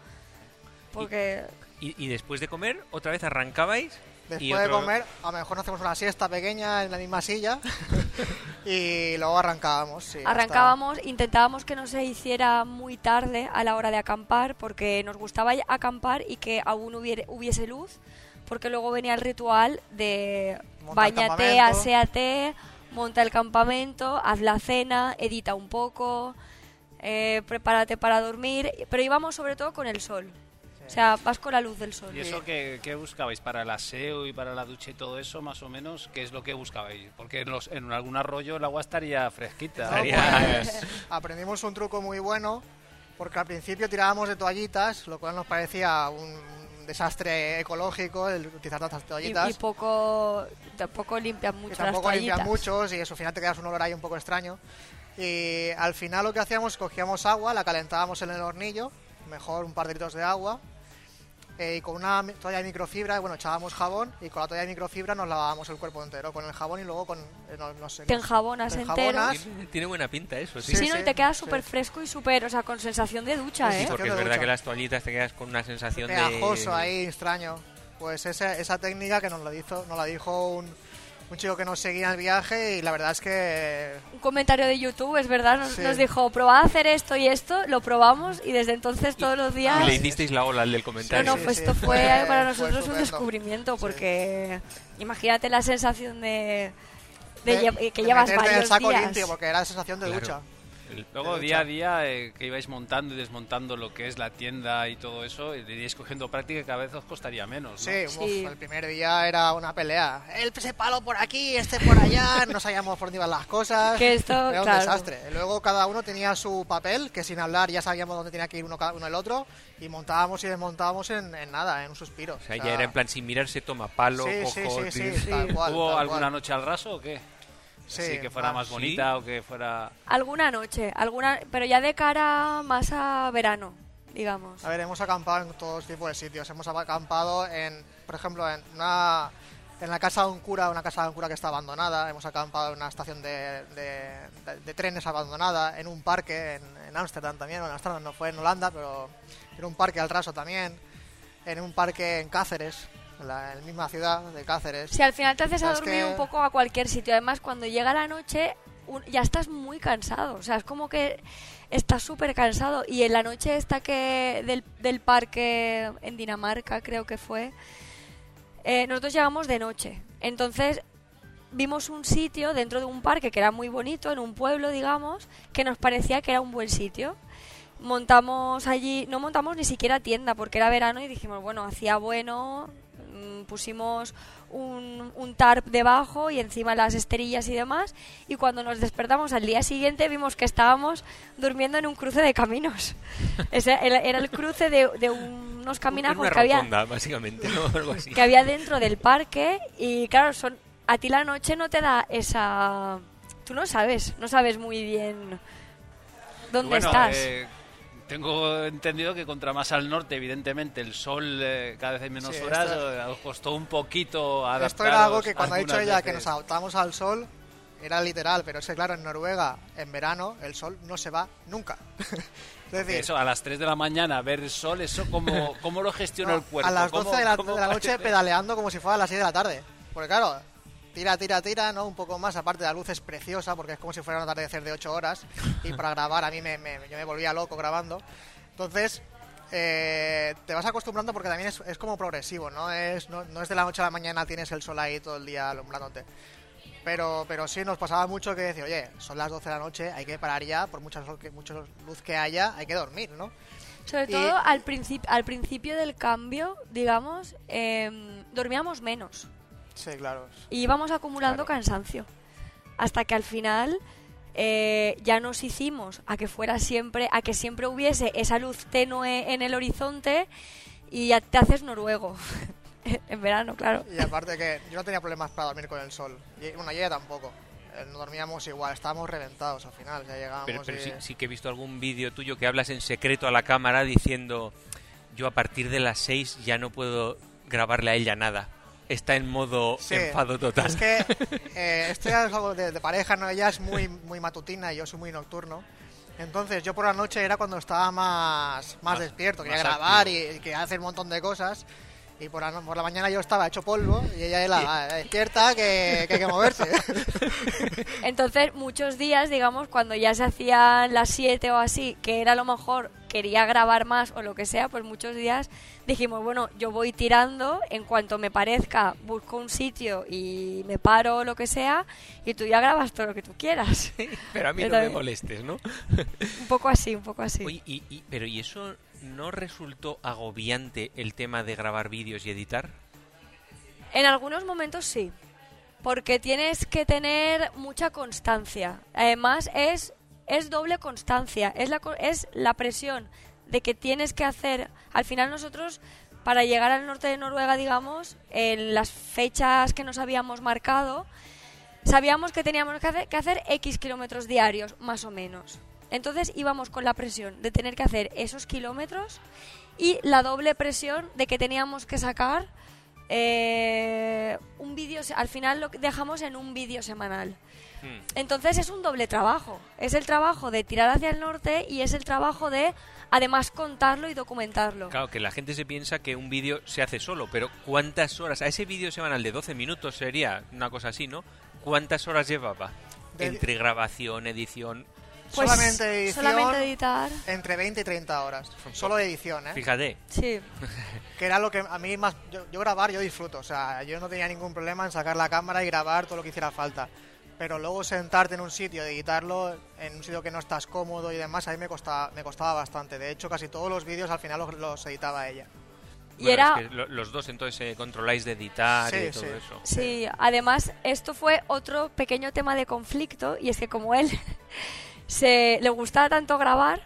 Porque Y, y después de comer, otra vez arrancabais. Después de comer, a lo mejor nos hacemos una siesta pequeña en la misma silla <laughs> y luego arrancábamos. Sí, hasta- arrancábamos, intentábamos que no se hiciera muy tarde a la hora de acampar, porque nos gustaba acampar y que aún hubiere- hubiese luz, porque luego venía el ritual de bañate, aséate, monta el campamento, haz la cena, edita un poco, eh, prepárate para dormir, pero íbamos sobre todo con el sol. O sea, vas con la luz del sol. ¿Y eso qué, qué buscabais? ¿Para el aseo y para la ducha y todo eso, más o menos? ¿Qué es lo que buscabais? Porque en, los, en algún arroyo el agua estaría fresquita. No, Estaría- pues, <laughs> aprendimos un truco muy bueno, porque al principio tirábamos de toallitas, lo cual nos parecía un desastre ecológico el utilizar tantas Y, toallitas. y poco, tampoco limpian mucho tampoco las limpian muchos y eso al final te quedas un olor ahí un poco extraño. Y al final lo que hacíamos, cogíamos agua, la calentábamos en el hornillo, mejor un par de litros de agua, eh, y con una toalla de microfibra, bueno, echábamos jabón y con la toalla de microfibra nos lavábamos el cuerpo entero con el jabón y luego con... eh, no, no sé, Te nos- enjabonas te entero. Tiene, tiene buena pinta eso, sí. Sí, Sí, ¿no? sí, y te quedas sí. súper fresco y súper, o sea, con sensación de ducha, Sí, ¿eh? sí, Porque es verdad ducha. que las toallitas te quedas con una sensación pegajoso de... ahí, extraño. Pues esa, esa técnica que nos lo hizo, nos la dijo un, un chico que nos seguía en el viaje y la verdad es que Un comentario de YouTube, es verdad, nos, Sí. nos dijo, probad a hacer esto y esto, lo probamos y desde entonces todos los días... Y le hicisteis la ola al del No, comentario. no, Sí, pues sí, esto fue, fue- <laughs> para fue nosotros un estupendo. descubrimiento Sí. porque imagínate la sensación de, de de- que de llevas en el varios saco días. limpio porque era la sensación de Claro. ducha. Luego, día a día, eh, que ibais montando y desmontando lo que es la tienda y todo eso, y iríais cogiendo práctica y cada vez os costaría menos, ¿no? Sí, uf, Sí. el primer día era una pelea. El ese palo por aquí, este por allá, <laughs> no sabíamos por dónde iban las cosas. Que esto, era un claro. desastre. Luego cada uno tenía su papel, que sin hablar ya sabíamos dónde tenía que ir uno, cada uno el otro, y montábamos y desmontábamos en, en nada, en un suspiro. O sea, ya era en plan, sin mirarse, toma palo, Sí, cojo... sí, sí, tiro. sí, tal <laughs> cual, ¿Hubo tal alguna cual. noche al raso o qué? Sí, Así que fuera más ¿Sí? bonita o que fuera... Alguna noche, alguna, pero ya de cara más a verano, digamos. A ver, hemos acampado en todos tipos de sitios. Hemos acampado en, por ejemplo, en una en la casa de un cura, una casa de un cura que está abandonada. Hemos acampado en una estación de, de- de- de trenes abandonada, en un parque en en Ámsterdam también. En Ámsterdam no fue en Holanda, pero en un parque al raso también. En un parque en Cáceres, la, en la misma ciudad de Cáceres. Si al final te haces a dormir que- un poco a cualquier sitio, además cuando llega la noche un- ya estás muy cansado, o sea, es como que estás súper cansado y en la noche esta que del, del parque en Dinamarca creo que fue, eh, nosotros llegamos de noche, entonces vimos un sitio dentro de un parque que era muy bonito, en un pueblo digamos, que nos parecía que era un buen sitio. Montamos allí, no montamos ni siquiera tienda porque era verano y dijimos, bueno, hacía bueno, pusimos un, un tarp debajo y encima las esterillas y demás. Y cuando nos despertamos al día siguiente vimos que estábamos durmiendo en un cruce de caminos. <laughs> Ese era, era el cruce de, de unos caminajos una que había, rotonda, básicamente, ¿no? <laughs> Algo así. que había dentro del parque. Y claro, son, a ti la noche no te da esa... Tú no sabes, no sabes muy bien ¿Dónde Bueno, estás? eh, tengo entendido que contra más al norte, evidentemente, el sol eh, cada vez hay menos Sí, horas. esto- eh, os costó un poquito adaptaros. Esto era algo que cuando ha dicho ella que veces. nos adaptamos al sol, era literal, pero es que claro, en Noruega, en verano, el sol no se va nunca. <laughs> es decir, Eso, a las 3 de la mañana, ver el sol, ¿eso cómo, <laughs> cómo lo gestiona no, el cuerpo? a las ¿Cómo- 12 de la, de la noche pedaleando como si fuera a las 6 de la tarde. Porque claro, tira, tira, tira, ¿no? Un poco más, aparte la luz es preciosa porque es como si fuera un atardecer de 8 horas y para grabar a mí me, me- yo me volvía loco grabando. Entonces, eh, te vas acostumbrando porque también es, es como progresivo, ¿no? Es, no, no es de la noche a la mañana tienes el sol ahí todo el día alumbrándote. Pero, pero sí nos pasaba mucho que decía, oye, son las 12 de la noche, hay que parar ya, por mucha, mucha luz que haya, hay que dormir, ¿no? Sobre y- todo al, princip- al principio del cambio, digamos, em, dormíamos menos Sí, claro. y íbamos acumulando Claro. cansancio. Hasta que al final eh, ya nos hicimos a que fuera siempre, a que siempre hubiese esa luz tenue en el horizonte y ya te haces noruego. <laughs> en verano, claro. Y aparte que yo no tenía problemas para dormir con el sol. Y, bueno, y ella tampoco. Eh, No dormíamos igual, estábamos reventados al final. Ya llegábamos Pero, pero y- sí, sí que he visto algún vídeo tuyo que hablas en secreto a la cámara diciendo yo a partir de las 6 ya no puedo grabarle a ella nada. Está en modo Sí, enfado total. Es que <laughs> eh, esto ya es algo de, de pareja, ¿no? Ella es muy, muy matutina y yo soy muy nocturno. Entonces yo por la noche era cuando estaba más, más, Más- despierto, quería más grabar y, y quería hacer un montón de cosas. Y por la, por la mañana yo estaba hecho polvo y ella era "Ah, despierta que, que hay que moverse. <laughs> Entonces, muchos días, digamos, cuando ya se hacían las 7 o así, que era a lo mejor quería grabar más o lo que sea, pues muchos días dijimos, bueno, yo voy tirando, en cuanto me parezca, busco un sitio y me paro o lo que sea, y tú ya grabas todo lo que tú quieras. <laughs> Pero a mí Yo no me molestes, ¿no? un poco así, un poco así. Oye, y, y- pero ¿y eso no resultó agobiante el tema de grabar vídeos y editar? En algunos momentos sí, porque tienes que tener mucha constancia. Además es es doble constancia, es la es la presión de que tienes que hacer. Al final nosotros para llegar al norte de Noruega, digamos, en las fechas que nos habíamos marcado, sabíamos que teníamos que hacer, que hacer X kilómetros diarios, más o menos. Entonces íbamos con la presión de tener que hacer esos kilómetros y la doble presión de que teníamos que sacar eh, un vídeo, al final lo dejamos en un vídeo semanal. Hmm. Entonces es un doble trabajo. Es el trabajo de tirar hacia el norte y es el trabajo de además contarlo y documentarlo. Claro, que la gente se piensa que un vídeo se hace solo, pero ¿cuántas horas? A ese vídeo semanal de 12 minutos sería una cosa así, ¿no? ¿Cuántas horas llevaba? Entre grabación, edición... Pues, solamente edición, solamente editar. entre 20 y 30 horas. Solo de edición, ¿eh? Fíjate, Sí. <laughs> Que era lo que a mí más... Yo, yo grabar, yo disfruto. O sea, yo no tenía ningún problema en sacar la cámara y grabar todo lo que hiciera falta. Pero luego sentarte en un sitio, editarlo, en un sitio que no estás cómodo y demás, a mí me costaba, me costaba bastante. De hecho, casi todos los vídeos al final los, los editaba ella. Y Bueno, era... es que lo- los dos entonces eh, controláis de editar Sí, y todo sí. eso. Sí, además esto fue otro pequeño tema de conflicto y es que como él se le gustaba tanto grabar,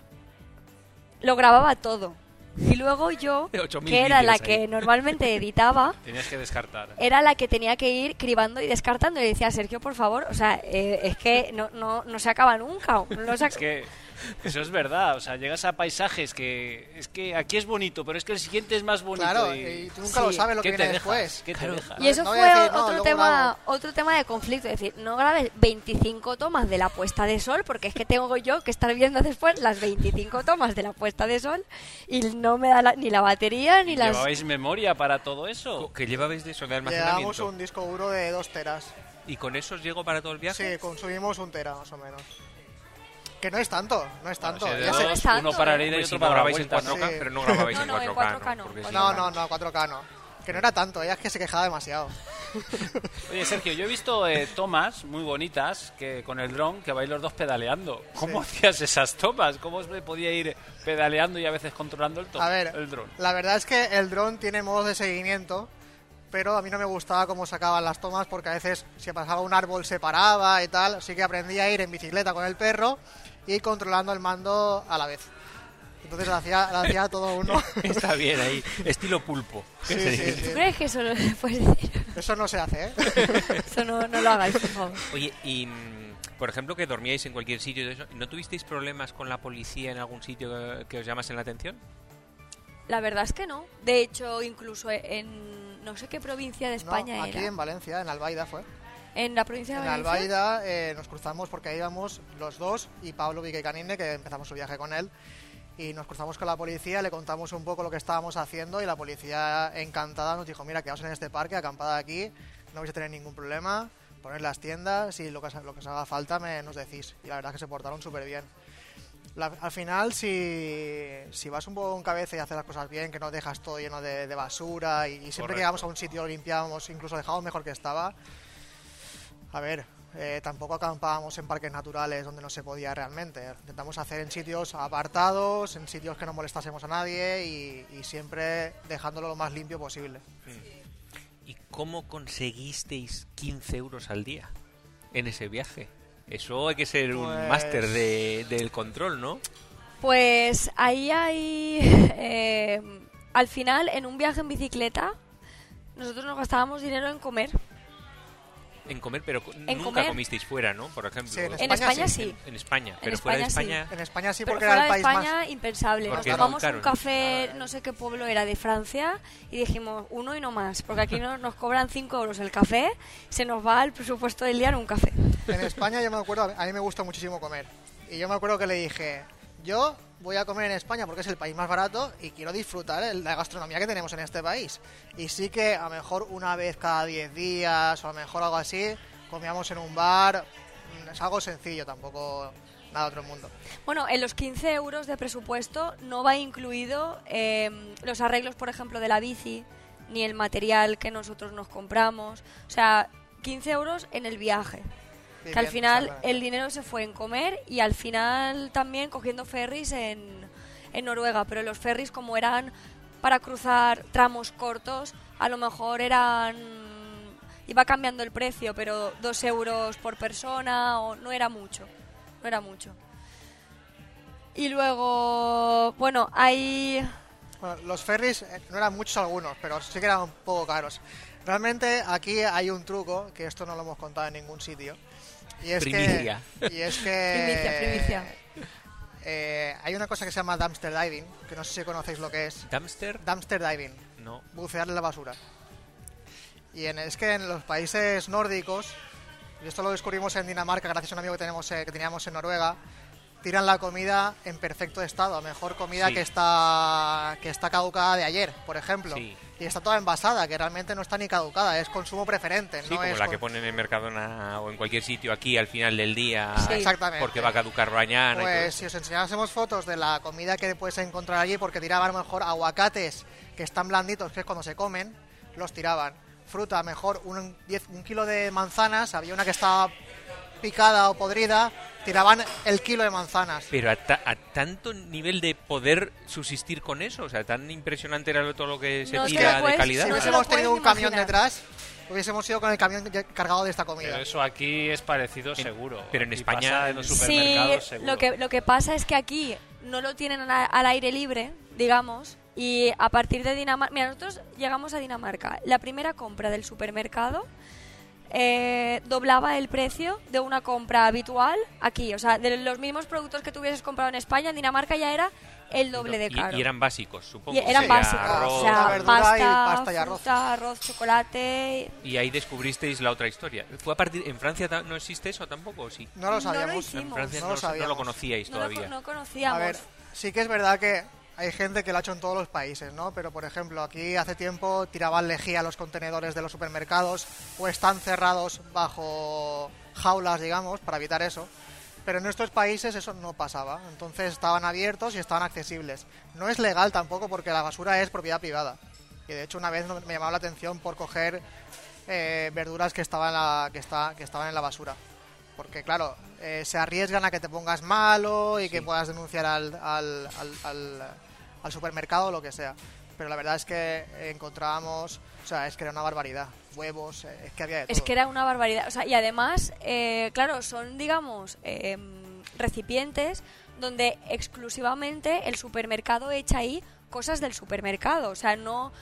lo grababa todo. Y luego yo, 8.000 que era la que normalmente <laughs> editaba, Tenías que descartar. era la que tenía que ir cribando y descartando. Y le decía, Sergio, por favor, o sea, eh, es que no, no, no se acaba nunca. no se ac- Es que <laughs> eso es verdad, o sea, llegas a paisajes que es que aquí es bonito, pero es que el siguiente es más bonito. Claro, y... y tú nunca Sí. lo sabes lo que ¿Qué te viene dejas? después. ¿Qué te dejas? Y eso No fue a decir, no, otro, tema, grabo. otro tema de conflicto. Es decir, no grabes 25 tomas de la puesta de sol, porque es que tengo yo que estar viendo después las 25 tomas de la puesta de sol y no me da la- ni la batería ni las... ¿Llevabais memoria para todo eso? ¿Qué llevabais de eso de Llevamos almacenamiento? un disco duro de 2 teras. ¿Y con eso os llegó para todo el viaje? Sí, consumimos un tera más o menos. Que no es tanto, no es tanto. Ya no es dos, tanto, uno para ¿eh? la ida y Hombre, otro si no para grabáis en vuelta, ¿no? 4K, Sí. pero no grababais No, en no, en 4K, 4K no, si No, no- no, no, 4K no. Que no era tanto, ella es que se quejaba demasiado. <laughs> Oye, Sergio, yo he visto eh, tomas muy bonitas que con el dron que vais los dos pedaleando. ¿Cómo hacías esas tomas? ¿Cómo se podía ir pedaleando y a veces controlando el, A ver, el dron? la verdad es que el dron tiene modos de seguimiento, pero a mí no me gustaba cómo sacaban las tomas porque a veces si pasaba un árbol se paraba y tal, así que aprendí a ir en bicicleta con el perro y controlando el mando a la vez. Entonces lo hacía, lo hacía todo uno. <laughs> Está bien ahí, estilo pulpo. <laughs> Sí, sí, sí. ¿Tú crees que eso lo puedes decir? Eso no se hace, ¿eh? <laughs> Eso no, no lo hagáis, por favor. Oye, y mm, Por ejemplo, que dormíais en cualquier sitio y eso. ¿No tuvisteis problemas con la policía en algún sitio que, que os llamasen la atención? La verdad es que no. De hecho, incluso en no sé qué provincia de España no, aquí era. en Valencia, en Albaida fue. En la provincia de En Valencia. Albaida eh, nos cruzamos porque ahí íbamos los dos y Pablo Viquecanine, que empezamos su viaje con él. Y nos cruzamos con la policía, le contamos un poco lo que estábamos haciendo y la policía encantada nos dijo, mira, quedaos en este parque, acampada aquí, no vais a tener ningún problema, poner las tiendas y lo que, os- lo que os haga falta me, nos decís. Y la verdad es que se portaron súper bien. La- al final, si, si vas un poco con cabeza y haces las cosas bien, que no dejas todo lleno de, de basura y, y siempre Correcto. que llegamos a un sitio lo limpiábamos, incluso dejábamos mejor que estaba, a ver, eh, tampoco acampábamos en parques naturales donde no se podía realmente. Intentamos hacer en sitios apartados, en sitios que no molestásemos a nadie y, y siempre dejándolo lo más limpio posible. ¿Y cómo conseguisteis 15 euros al día en ese viaje? Eso hay que ser un Pues- máster de- del control, ¿no? Pues ahí hay... <laughs> eh, al final, en un viaje en bicicleta, nosotros nos gastábamos dinero en comer. En comer, pero En nunca comer. comisteis fuera, ¿no? Por ejemplo. Sí, en En España España sí. sí. En España, En pero fuera de España sí. España. En España sí, Pero porque fuera era el de país España, más... impensable. Porque Nos tomamos un café, no sé qué pueblo era, de Francia, y dijimos uno y no más, porque aquí <laughs> no- nos cobran 5 euros el café, se nos va el presupuesto del día en un café. En España yo me acuerdo, a mí me gusta muchísimo comer. Y yo me acuerdo que le dije, yo voy a comer en España porque es el país más barato y quiero disfrutar el- la gastronomía que tenemos en este país. Y sí que a lo mejor una vez cada 10 días o a lo mejor algo así, comíamos en un bar. Mm, Es algo sencillo, tampoco nada de otro mundo. Bueno, en los 15 euros de presupuesto no va incluido eh, los arreglos, por ejemplo, de la bici, ni el material que nosotros nos compramos. O sea, 15 euros en el viaje. Que al final el dinero se fue en comer y al final también cogiendo ferries en, en Noruega. Pero los ferries como eran para cruzar tramos cortos, a lo mejor eran... Iba cambiando el precio, pero dos euros por persona o no era mucho. No era mucho. Y luego, bueno, hay... Bueno, los ferries eh, no eran muchos algunos, pero sí que eran un poco caros. Realmente aquí hay un truco, que esto no lo hemos contado en ningún sitio. Y es Primicia. que... Y es que... Primicia, primicia. eh, hay una cosa que se llama dumpster diving, que no sé si conocéis lo que es. ¿Dumpster? Dumpster diving, No. bucear en la basura. Y en- es que en los países nórdicos, y esto lo descubrimos en Dinamarca gracias a un amigo que, tenemos, eh, que teníamos en Noruega, tiran la comida en perfecto estado, a mejor comida Sí. que está que está caducada de ayer, por ejemplo. Sí. Y está toda envasada, que realmente no está ni caducada, es consumo preferente. Sí, no como es la que ponen en Mercadona o en cualquier sitio aquí al final del día. Exactamente. Porque va a caducar mañana. Pues si os enseñásemos fotos de la comida que puedes encontrar allí, porque tiraban a lo mejor aguacates que están blanditos, que es cuando se comen, los tiraban. Fruta, mejor un, 10 un kilo de manzanas, había una que estaba picada o podrida, tiraban el kilo de manzanas. Pero a, ta- a tanto nivel de poder subsistir con eso, o sea, tan impresionante era lo- todo lo que se No tira de calidad. Si no hubiésemos tenido un camión imaginar. detrás, hubiésemos ido con el camión cargado de esta comida. Pero eso aquí es parecido En- seguro. pero en España, pasa en los Sí, Sí, supermercados seguro. lo que, lo que pasa es que aquí no lo tienen al, al aire libre, digamos, y a partir de Dinamarca... Mira, nosotros llegamos a Dinamarca. La primera compra del supermercado eh, doblaba el precio de una compra habitual aquí. O sea, de los mismos productos que tú hubieses comprado en España, en Dinamarca ya era el doble de Y- caro. Y, eran básicos, supongo. Y eran sea, básicos, arroz, o sea, verdura pasta, y pasta y arroz. fruta, arroz, chocolate... Y ahí descubristeis la otra historia. ¿Fue a partir en Francia no existe eso tampoco o sí? No lo sabíamos. hicimos. En Francia No no, lo lo- no lo conocíais No, lo, todavía. no conocíamos. A ver, sí que es verdad que hay gente que lo ha hecho en todos los países, ¿no? Pero, por ejemplo, aquí hace tiempo tiraban lejía los contenedores de los supermercados o están cerrados bajo jaulas, digamos, para evitar eso. Pero en nuestros países eso no pasaba. Entonces estaban abiertos y estaban accesibles. No es legal tampoco porque la basura es propiedad privada. Y de hecho una vez me llamaba la atención por coger eh, verduras que estaban en la basura. Porque claro, eh, se arriesgan a que te pongas malo y que puedas denunciar al, al, al, al- al supermercado o lo que sea. Pero la verdad es que encontrábamos, o sea, es que era una barbaridad. Huevos, eh, es que había de todo. Es que era una barbaridad. O sea, y además, eh, claro, son, digamos, eh, recipientes donde exclusivamente el supermercado echa ahí cosas del supermercado. O sea, no,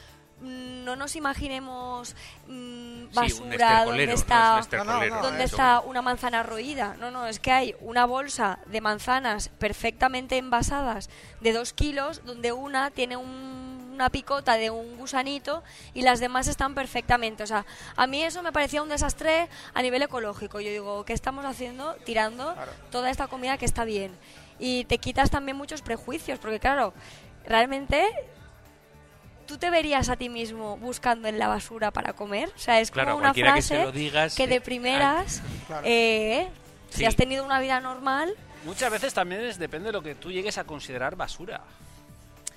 no nos imaginemos mm, Sí, un basura donde estercolero, no es está un estercolero, No, no, no, donde eso. está una manzana roída. No, no, es que hay una bolsa de manzanas perfectamente envasadas de dos kilos, donde una tiene un- una picota de un gusanito y las demás están perfectamente. O sea, a mí eso me parecía un desastre a nivel ecológico. Yo digo, ¿qué estamos haciendo? Tirando toda esta comida que está bien. Y te quitas también muchos prejuicios, porque claro, realmente tú te verías a ti mismo buscando en la basura para comer. O sea, es Claro, como una que frase se lo digas, que eh, de primeras, <laughs> Claro. eh, Sí. si has tenido una vida normal, Muchas veces también es, depende de lo que tú llegues a considerar basura.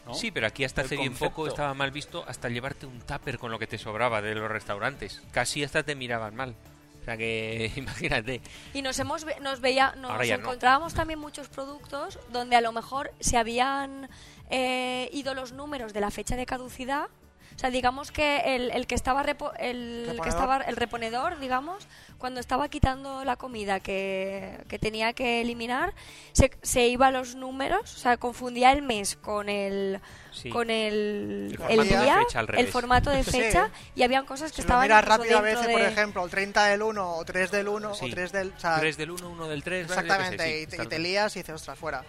¿no? Sí, pero aquí hasta El hace bien poco estaba mal visto hasta llevarte un tupper con lo que te sobraba de los restaurantes. Casi hasta te miraban mal. O sea que <laughs> imagínate. y nos hemos nos veía nos no. encontrábamos también muchos productos donde a lo mejor se habían eh, ido los números de la fecha de caducidad o sea digamos que el, el que estaba repo- el, que Reponedor. estaba el reponedor digamos cuando estaba quitando la comida que, que tenía que eliminar se, se iba a los números o sea confundía el mes con el Sí. con el, El el formato de día fecha el formato de Sí. fecha y habían cosas que Si lo estaban miras incluso rápido a veces, por de- ejemplo, el 30 del 1 o 3 del 1 Sí. o 3 del... O sea, 3 del 1, 1 del 3. exactamente, y, te, y te lías y dices, ostras, fuera.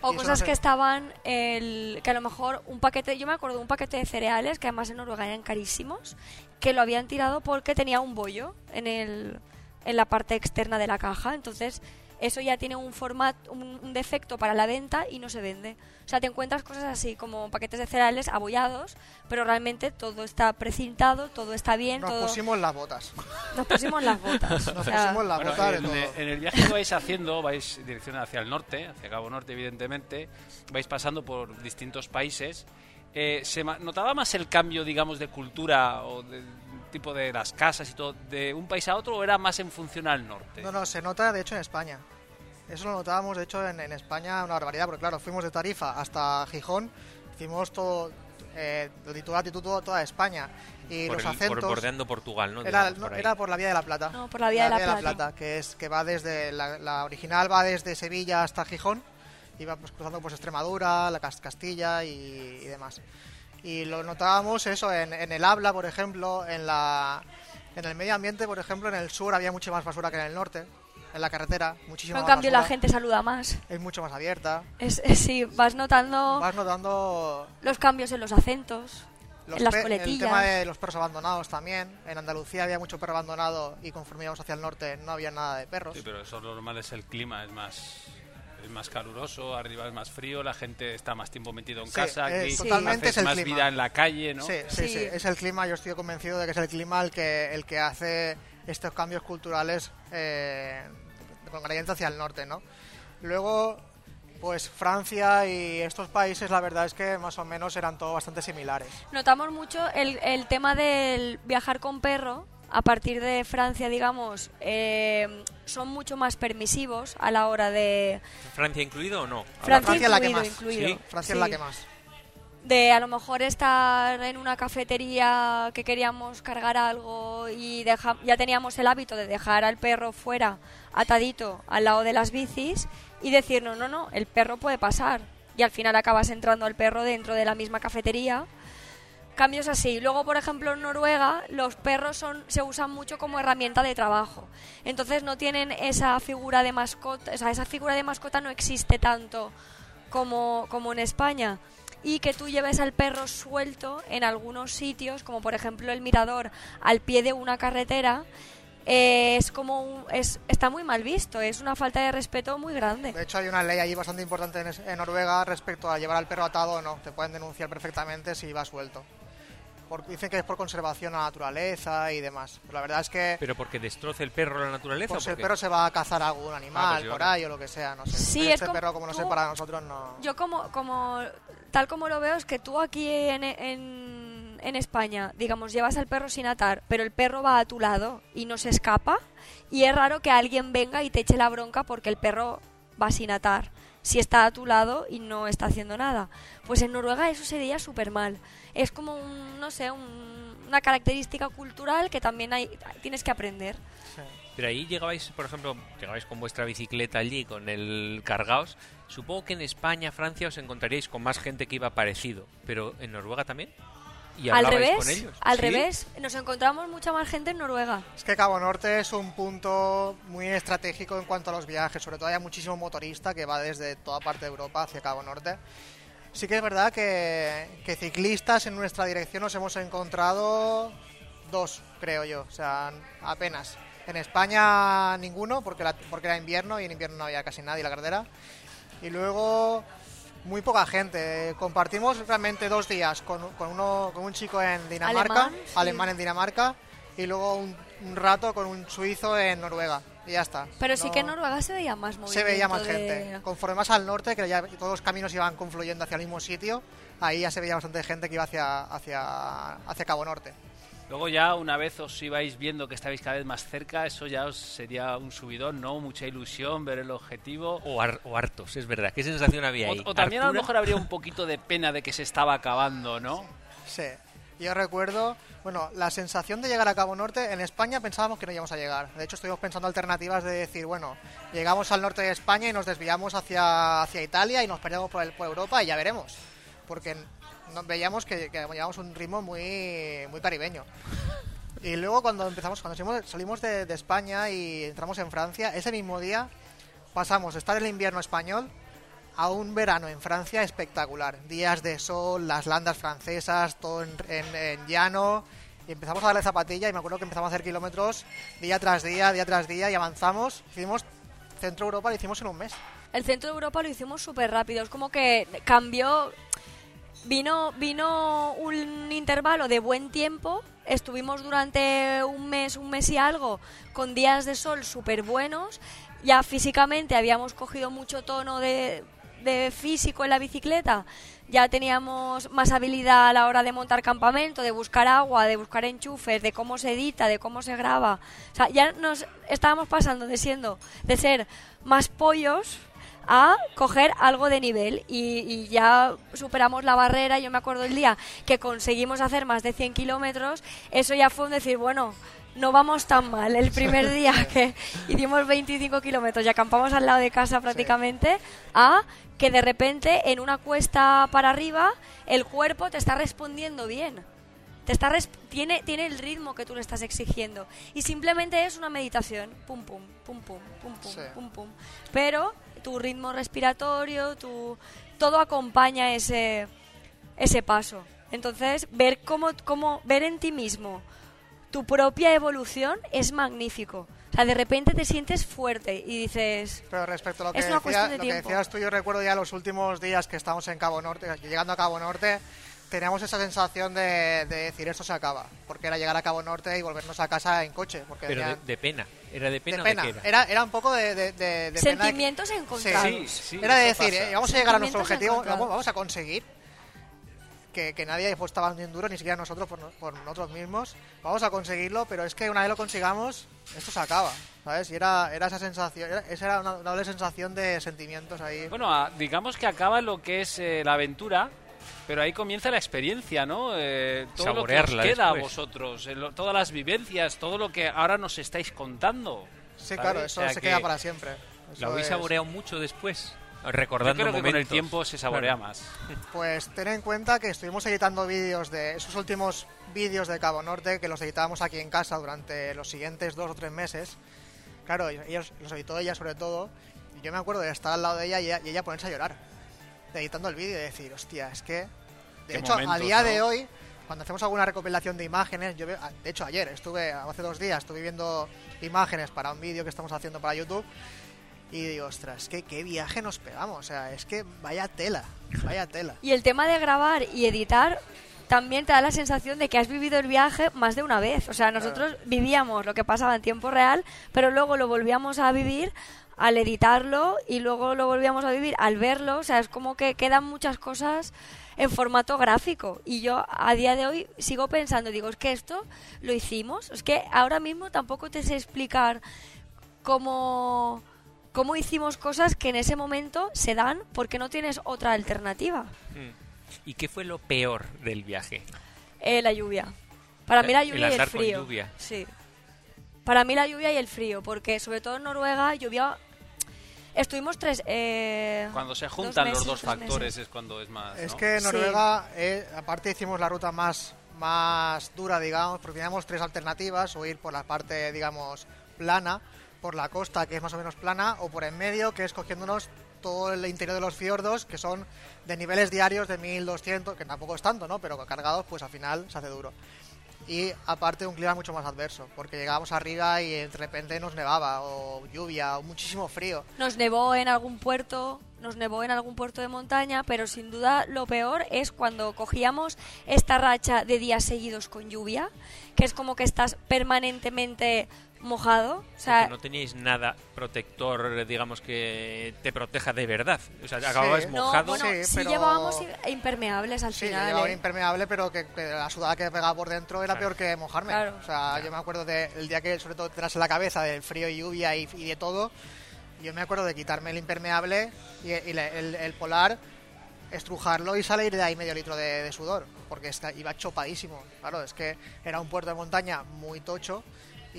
O cosas no que estaban, el, que a lo mejor un paquete, yo me acuerdo de un paquete de cereales, que además en Noruega eran carísimos, que lo habían tirado porque tenía un bollo en, el, en la parte externa de la caja. Entonces, eso ya tiene un formato, un, un defecto para la venta y no se vende. O sea, te encuentras cosas así como paquetes de cereales abollados, pero realmente todo está precintado, todo está bien, Nos todo... pusimos las botas. Nos pusimos las botas. Nos o sea, pusimos las Bueno, botas de en, todo. en el viaje que vais haciendo, vais dirección hacia el norte, hacia Cabo Norte, evidentemente, vais pasando por distintos países. Eh, ¿Se notaba más el cambio, digamos, de cultura o del tipo de las casas y todo, de un país a otro o era más en función al norte? No, no, se nota de hecho en España. Eso lo notábamos de hecho en, en España una barbaridad, porque claro, fuimos de Tarifa hasta Gijón, hicimos todo, eh, latitud, latitud, toda España. Y por los el- acentos... por bordeando Portugal, ¿no? Era, Digamos, no, por era por la Vía de la Plata. No, por la Vía de la Plata. que es que va desde la, la original va desde Sevilla hasta Gijón y va pues, cruzando pues Extremadura, la Cas- Castilla y, y demás. Y lo notábamos eso en, en el habla, por ejemplo, en la en el medio ambiente, por ejemplo, en el sur había mucha más basura que en el norte, en la carretera, muchísima pero en cambio la basura. gente saluda más. es mucho más abierta. Es, es- sí, vas notando Vas notando los cambios en los acentos, los en las pe- el coletillas. tema de los perros abandonados también. En Andalucía había mucho perro abandonado y conforme íbamos hacia el norte no había nada de perros. Sí, pero eso lo normal es el clima, es más es más caluroso, arriba es más frío, la gente está más tiempo metido en Sí, casa, aquí totalmente haces es el más clima. vida en la calle, ¿no? Sí, sí, Sí. sí, es el clima, yo estoy convencido de que es el clima el que, el que hace estos cambios culturales eh, con gradiente hacia el norte, ¿no? Luego, pues Francia y estos países, la verdad es que más o menos eran todos bastante similares. Notamos mucho el, el tema del viajar con perro. A partir de Francia, digamos, eh, son mucho más permisivos a la hora de... ¿Francia incluido o no? Francia, Francia es la que incluido, más. incluido. Sí, Francia Sí. es la que más. de a lo mejor estar en una cafetería que queríamos cargar algo y deja- ya teníamos el hábito de dejar al perro fuera atadito al lado de las bicis y decirnos, no, no, el perro puede pasar. Y al final acabas entrando al perro dentro de la misma cafetería. Cambios así. Luego, por ejemplo, en Noruega los perros son, se usan mucho como herramienta de trabajo. Entonces no tienen esa figura de mascota, o sea, esa figura de mascota no existe tanto como, como en España. Y que tú lleves al perro suelto en algunos sitios, como por ejemplo el mirador al pie de una carretera, eh, es como un- es, está muy mal visto, es una falta de respeto muy grande. De hecho, hay una ley allí bastante importante en, Noruega respecto a llevar al perro atado o no. Te pueden denunciar perfectamente si va suelto. Por- dicen que es por conservación a la naturaleza y demás. Pero la verdad es que ¿Pero porque destroce el perro la naturaleza? pues o el qué? perro se va a cazar a algún animal Ah, pues por ahí o lo que sea, no sé. Sí, Pero es este como- perro, como no sé, tú- para nosotros no... Yo como, como tal como lo veo es que tú aquí en, en, en España, digamos, llevas al perro sin atar, pero el perro va a tu lado y no se escapa y es raro que alguien venga y te eche la bronca porque el perro va sin atar si está a tu lado y no está haciendo nada. Pues en Noruega eso sería súper mal. Es como no sé, un- una característica cultural que también hay, tienes que aprender. Pero ahí llegabais, por ejemplo, llegabais con vuestra bicicleta allí, con el cargaos. Supongo que en España, Francia, os encontraríais con más gente que iba parecido. Pero en Noruega también. ¿Y al revés, con ellos? al ¿Sí? revés, nos encontramos mucha más gente en Noruega. Es que Cabo Norte es un punto muy estratégico en cuanto a los viajes, sobre todo hay muchísimo motorista que va desde toda parte de Europa hacia Cabo Norte. Sí que es verdad que, que ciclistas en nuestra dirección nos hemos encontrado dos, creo yo, o sea, apenas. En España ninguno, porque, la- porque era invierno y en invierno no había casi nadie en la carretera. Y luego muy poca gente. Compartimos realmente dos días con, con uno, con un chico en Dinamarca, Alemán, sí. en Dinamarca, y luego un, un rato con un suizo en Noruega. Y ya está. Pero sí que en Noruega se veía más movimiento se veía más de- gente. Conforme más al norte, que ya todos los caminos iban confluyendo hacia el mismo sitio, ahí ya se veía bastante gente que iba hacia, hacia, hacia Cabo Norte. Luego ya una vez os ibais viendo que estabais cada vez más cerca, eso ya os sería un subidón, ¿no? Mucha ilusión, ver el objetivo. O, har- o hartos, es verdad. ¿Qué sensación había ahí? O, o también a lo mejor habría un poquito de pena de que se estaba acabando, ¿no? Sí. Yo recuerdo, bueno, la sensación de llegar a Cabo Norte, en España pensábamos que no íbamos a llegar. De hecho, estuvimos pensando alternativas de decir, bueno, llegamos al norte de España y nos desviamos hacia, hacia Italia y nos perdemos por, el- por Europa y ya veremos. Porque nos veíamos que, que llevamos un ritmo muy, muy caribeño. Y luego cuando empezamos, cuando salimos, salimos de, de España y entramos en Francia, ese mismo día pasamos de estar en el invierno español a un verano en Francia espectacular. Días de sol, las landas francesas, todo en, en- en llano. Y empezamos a darle zapatilla y me acuerdo que empezamos a hacer kilómetros día tras día, día tras día y avanzamos. Hicimos Centro Europa, lo hicimos en un mes. El centro de Europa lo hicimos súper rápido. Es como que cambió. Vino, vino un intervalo de buen tiempo. Estuvimos durante un mes, un mes y algo, con días de sol súper buenos. Ya físicamente habíamos cogido mucho tono de, físico en la bicicleta. Ya teníamos más habilidad a la hora de montar campamento, de buscar agua, de buscar enchufes, de cómo se edita, de cómo se graba. Ya nos estábamos pasando de siendo, de ser más pollos a coger algo de nivel y, y ya superamos la barrera. Yo me acuerdo el día que conseguimos hacer más de 100 kilómetros, eso ya fue un decir, bueno, no vamos tan mal. El primer <laughs> día que hicimos 25 kilómetros y acampamos al lado de casa prácticamente, a que de repente en una cuesta para arriba el cuerpo te está respondiendo bien. Te está tiene, tiene el ritmo que tú le estás exigiendo. Y simplemente es una meditación. Pum, pum, pum, pum, pum, pum, Sí. pum, pum. Pero tu ritmo respiratorio, tu, todo acompaña ese, ese paso. Entonces, ver cómo, cómo, ver en ti mismo tu propia evolución es magnífico. O sea, de repente te sientes fuerte y dices, Pero respecto a lo que, Es una decía- cuestión de lo que decías tú, yo recuerdo ya los últimos días que estábamos en Cabo Norte, llegando a Cabo Norte, teníamos esa sensación de, de decir esto se acaba, porque era llegar a Cabo Norte y volvernos a casa en coche, porque Pero de, venía- de pena. ¿Era de pena, de o pena. de qué era? Era, era un poco de, de, de- de pena de que- sentimientos encontrados. Sí, sí, era de decir, eh, vamos a llegar a nuestro Sentimientos objetivo, vamos, vamos a conseguir que, que nadie haya estaba bien duro, ni siquiera nosotros por, por nosotros mismos. Vamos a conseguirlo, pero es que una vez lo consigamos, esto se acaba, ¿sabes? Y era, era esa sensación, era, esa era una doble sensación de sentimientos ahí. Bueno, digamos que acaba lo que es eh, la aventura, pero ahí comienza la experiencia, ¿no? Eh, todo lo que os queda a vosotros, eh, lo- todas las vivencias, todo lo que ahora nos estáis contando. sí, ¿sabes? claro, O eso sea se que queda para siempre. Eso ¿Lo habéis es- saboreado mucho después? Yo Recordando creo que con el tiempo se saborea Claro. <laughs> más. Pues ten en cuenta que estuvimos editando vídeos de esos últimos vídeos de Cabo Norte, que los editábamos aquí en casa durante los siguientes dos o tres meses. Claro, ellos, los editó ella sobre todo, y yo me acuerdo de estar al lado de ella y ella, y ella ponerse a llorar, editando el vídeo y decir, hostia, es que... De Qué hecho, a momentos, día de ¿no? hoy, cuando hacemos alguna recopilación de imágenes, yo veo- de hecho ayer estuve, hace dos días, estuve viendo imágenes para un vídeo que estamos haciendo para YouTube y digo, ostras, que qué viaje nos pegamos, o sea, es que vaya tela, vaya tela. Y el tema de grabar y editar también te da la sensación de que has vivido el viaje más de una vez. O sea, nosotros vivíamos lo que pasaba en tiempo real, pero luego lo volvíamos a vivir al editarlo y luego lo volvíamos a vivir al verlo. O sea, es como que quedan muchas cosas en formato gráfico. Y yo a día de hoy sigo pensando, digo, es que esto lo hicimos. Es que ahora mismo tampoco te sé explicar cómo, cómo hicimos cosas que en ese momento se dan porque no tienes otra alternativa. Mm. ¿Y qué fue lo peor del viaje? Eh, la lluvia. Para mí la El lluvia y el andar con frío. lluvia. Sí. Para mí la lluvia y el frío, porque sobre todo en Noruega llovía... Estuvimos tres... eh, Cuando se dos juntan los dos factores meses. es cuando es más. Es ¿no? que Sí. Noruega, eh, aparte hicimos la ruta más, más dura, digamos, porque teníamos tres alternativas, o ir por la parte, digamos, plana, por la costa, que es más o menos plana, o por en medio, que es cogiéndonos todo el interior de los fiordos, que son de niveles diarios de 1200, que tampoco es tanto, ¿no? Pero cargados, pues al final se hace duro. Y aparte un clima mucho más adverso, porque llegábamos arriba y de repente nos nevaba, o lluvia, o muchísimo frío. Nos nevó en algún puerto, nos nevó en algún puerto de montaña, pero sin duda lo peor es cuando cogíamos esta racha de días seguidos con lluvia, que es como que estás permanentemente mojado. O sea, Porque no teníais nada protector, digamos, que te proteja de verdad. O sea, acababas Sí. no, mojado. bueno, Sí, sí pero- llevábamos impermeables al Sí, final. llevaba ¿eh? impermeable, pero que, que la sudada que pegaba por dentro era Claro. peor que mojarme. Claro. O sea, yo me acuerdo del día que, sobre todo, en la cabeza del frío y lluvia y, y de todo. Yo me acuerdo de quitarme el impermeable y, y le- el, el polar, estrujarlo y salir de ahí medio litro de, de sudor, porque está, iba chopadísimo. Claro, es que era un puerto de montaña muy tocho.